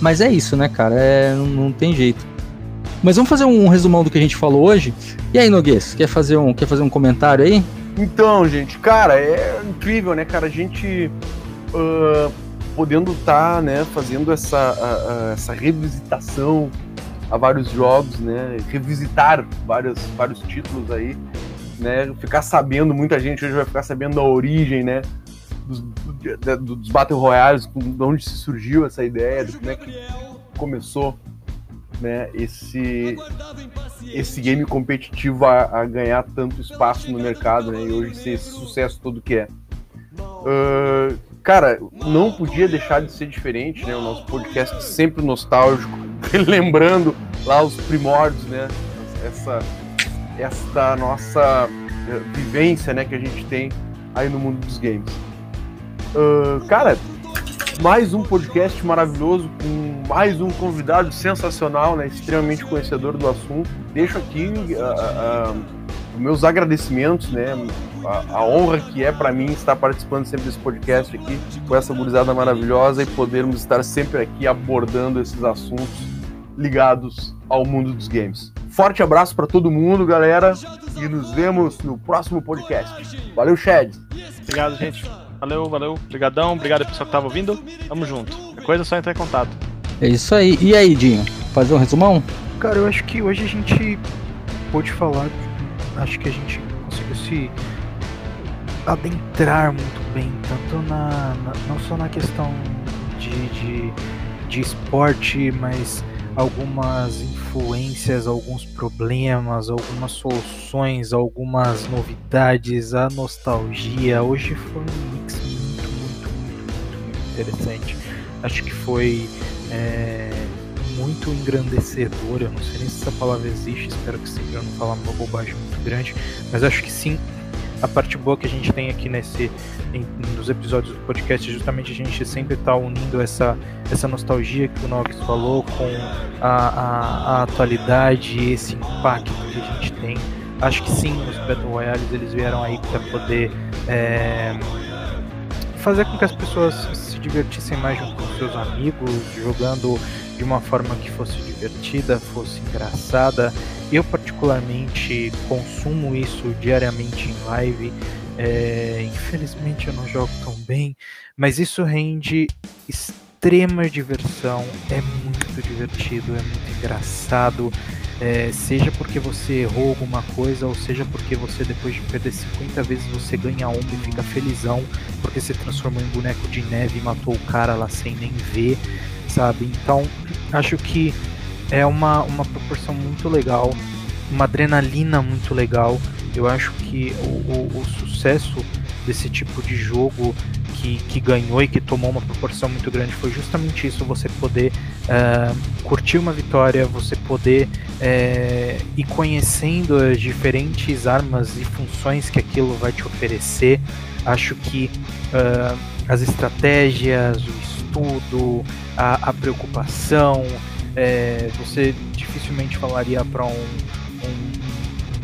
Mas é isso, né, cara? É, não, tem jeito. Mas vamos fazer um resumão do que a gente falou hoje. E aí, Noguês, quer fazer um, quer fazer um comentário aí? Então, gente, cara, é incrível, né, cara? A gente uh, podendo estar, tá, né, fazendo essa, essa revisitação a vários jogos, né? Revisitar vários, vários títulos aí, né? Ficar sabendo, muita gente hoje vai ficar sabendo da origem, né? Dos, dos Battle Royales, de onde se surgiu essa ideia, de como é que começou né, esse, esse game competitivo a, a, ganhar tanto espaço no mercado né, e hoje ser esse sucesso todo que é. Uh, cara, não podia deixar de ser diferente, né? O nosso podcast sempre nostálgico, lembrando lá os primórdios, né? Essa, essa nossa eh, vivência, né, que a gente tem aí no mundo dos games. Uh, cara, mais um podcast maravilhoso com mais um convidado sensacional, né, extremamente conhecedor do assunto. Deixo aqui uh, uh, meus agradecimentos, né, a, a honra que é para mim estar participando sempre desse podcast aqui com essa gurizada maravilhosa e podermos estar sempre aqui abordando esses assuntos ligados ao mundo dos games. Forte abraço para todo mundo, galera, e nos vemos no próximo podcast. Valeu, Chad. Obrigado, gente. Valeu, valeu. Obrigadão. Obrigado pessoal que tava ouvindo. Tamo junto. É coisa só entrar em contato. É isso aí. E aí, Dinho? Fazer um resumão? Cara, eu acho que hoje a gente pôde falar. Acho que a gente conseguiu se adentrar muito bem, tanto na, na não só na questão de, de, de esporte, mas algumas influências, alguns problemas, algumas soluções, algumas novidades, a nostalgia. Hoje foi interessante. Acho que foi é, muito engrandecedor. Eu não sei nem se essa palavra existe, espero que sim, para não falar uma bobagem muito grande, mas acho que sim, a parte boa que a gente tem aqui nesse em, nos episódios do podcast é justamente a gente sempre tá unindo essa, essa nostalgia que o Nox falou com a, a, a atualidade esse impacto que a gente tem. Acho que sim, os Battle Royales eles vieram aí para poder é, fazer com que as pessoas se divertissem mais junto com seus amigos, jogando de uma forma que fosse divertida, fosse engraçada eu particularmente consumo isso diariamente em live. É, infelizmente eu não jogo tão bem, mas isso rende extrema diversão, é muito divertido, é muito engraçado. É, seja porque você errou alguma coisa, ou seja porque você, depois de perder 50 vezes, você ganha uma e fica felizão, porque você transformou em boneco de neve e matou o cara lá sem nem ver, sabe? Então, acho que é uma, uma proporção muito legal, uma adrenalina muito legal. Eu acho que o, o, o sucesso desse tipo de jogo que, que ganhou e que tomou uma proporção muito grande foi justamente isso: você poder uh, curtir uma vitória, você poder uh, ir conhecendo as diferentes armas e funções que aquilo vai te oferecer. Acho que uh, as estratégias, o estudo, a, a preocupação, você dificilmente falaria para um, um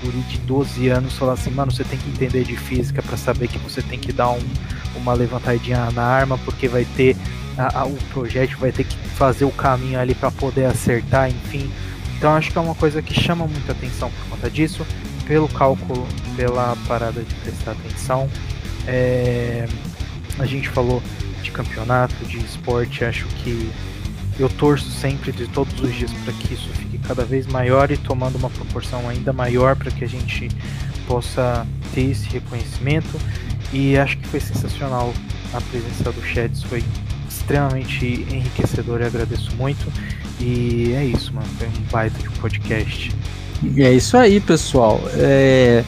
guri de 12 anos falar assim, mano, você tem que entender de física para saber que você tem que dar um, uma levantadinha na arma, porque vai ter a, a, o projétil vai ter que fazer o caminho ali para poder acertar, enfim. Então acho que é uma coisa que chama muita atenção por conta disso, pelo cálculo, pela parada de prestar atenção. É, a gente falou de campeonato, de esporte, acho que eu torço sempre de todos os dias para que isso fique cada vez maior e tomando uma proporção ainda maior para que a gente possa ter esse reconhecimento e acho que foi sensacional a presença do Chats, foi extremamente enriquecedor e agradeço muito. E é isso, mano, foi um baita de um podcast. É isso aí, pessoal. É,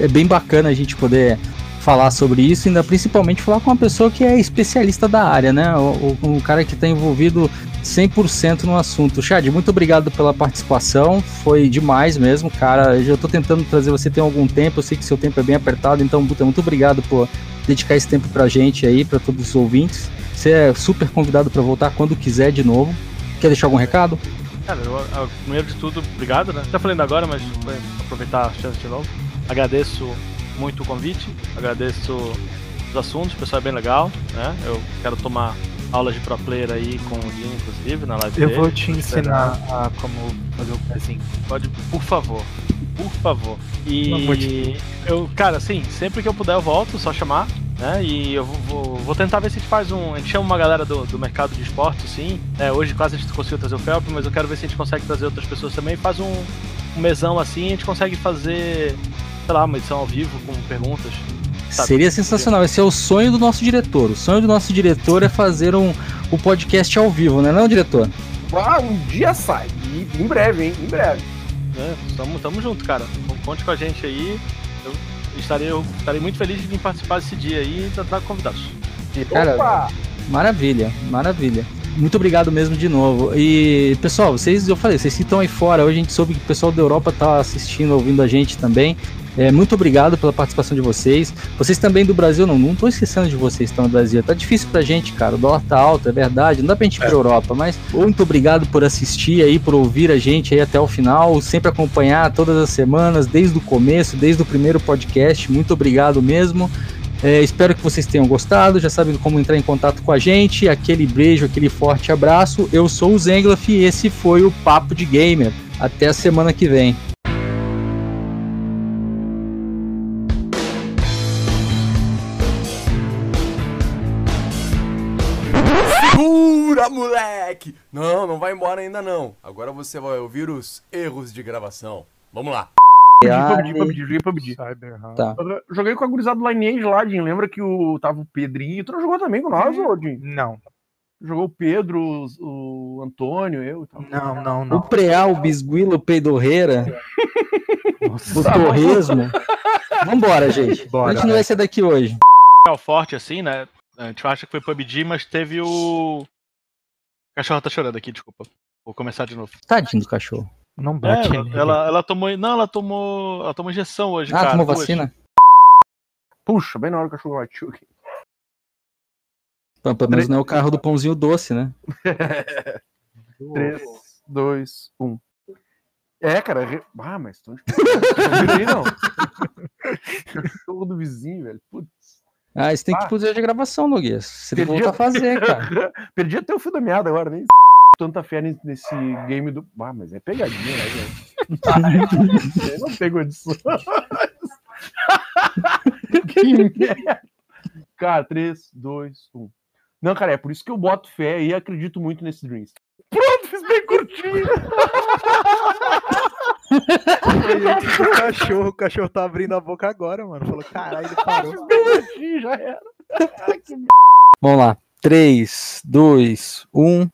é bem bacana a gente poder falar sobre isso, ainda principalmente falar com uma pessoa que é especialista da área, né? O, o, o cara que está envolvido 100% no assunto. Chad, muito obrigado pela participação, foi demais mesmo, cara. Eu já estou tentando trazer você tem algum tempo, eu sei que seu tempo é bem apertado, então muito obrigado por dedicar esse tempo pra gente aí, para todos os ouvintes. Você é super convidado para voltar quando quiser de novo. Quer deixar algum recado? Cara, eu, eu, primeiro de tudo, obrigado, né? Tá falando agora, mas vou aproveitar a chance de novo. Agradeço muito o convite, agradeço os assuntos, o pessoal é bem legal, né? Eu quero tomar aulas de pro player aí com o Dinho, inclusive, na live Eu dele. vou te ensinar a como fazer o pezinho. Pode, por favor. Por favor. E eu, cara, assim, sempre que eu puder eu volto, só chamar. Né? E eu vou, vou, tentar ver se a gente faz um. A gente chama uma galera do, do mercado de esporte, sim. É, hoje quase a gente conseguiu trazer o Felp, mas eu quero ver se a gente consegue trazer outras pessoas também. Faz um, um mesão assim, a gente consegue fazer, sei lá, uma edição ao vivo com perguntas. Sabe? Seria sensacional. Esse é o sonho do nosso diretor. O sonho do nosso diretor é fazer um, um podcast ao vivo, né, não, diretor? Ah, um dia sai. E em breve, hein? Em breve. É, tamo, tamo junto, cara. Conte com a gente aí. Eu estarei, eu estarei muito feliz de participar desse dia aí e tratar convidados. E, cara, Opa! maravilha, maravilha. Muito obrigado mesmo de novo. E, pessoal, vocês, eu falei, vocês que estão aí fora, hoje a gente soube que o pessoal da Europa tá assistindo, ouvindo a gente também. É, muito obrigado pela participação de vocês. Vocês também do Brasil, não, não tô esquecendo de vocês que estão no Brasil. Tá difícil pra gente, cara. O dólar tá alto, é verdade. Não dá pra gente ir pra é. Europa, mas muito obrigado por assistir aí, por ouvir a gente aí até o final, sempre acompanhar todas as semanas, desde o começo, desde o primeiro podcast. Muito obrigado mesmo. É, espero que vocês tenham gostado. Já sabem como entrar em contato com a gente. Aquele beijo, aquele forte abraço. Eu sou o Zenglaf e esse foi o Papo de Gamer. Até a semana que vem. Moleque! Não, não vai embora ainda não. Agora você vai ouvir os erros de gravação. Vamos lá. PUBG, PUBG, joguei PUBG. Tá. Joguei com a gurizada do Lineage lá, Jim. Lembra que o, tava o Pedrinho. Tu não jogou também com nós, ô, Jim? Não. Jogou o Pedro, o, Antônio, eu. Não, não, não. O Preal, o Bisguilo, o Peidorreira. o Torresmo. Vambora, gente. Bora, a gente não vai ser daqui hoje. É o forte assim, né? A gente acha que foi PUBG, mas teve o cachorro tá chorando aqui, desculpa. Vou começar de novo. Tadinho do cachorro. Não bate. É, ela, ela, ela, tomou. Não, ela tomou. Ela tomou injeção hoje, ah, cara. tomou vacina? Puxa, bem na hora que o cachorro latiu aqui. Pelo menos não é o carro do pãozinho doce, né? 3, 2, 1. É, cara. Re... Ah, mas estão de. Não aí, não. Cachorro do vizinho, velho. Putz. Ah, isso tem que ah. fazer de gravação, Noguês. Você tem que voltar a fazer, cara. Perdi até o fio da meada agora, nem tanta fé nesse game do. Ah, mas é pegadinha, né, gente? não pegou disso. que merda. Cara, 3, 2, 1. Não, cara, é por isso que eu boto fé e acredito muito nesse Dreams. Pronto, fiz bem curtinho. O cachorro, o cachorro tá abrindo a boca agora, mano. Falou, caralho, ele parou. Já era. Vamos lá. 3, 2, 1.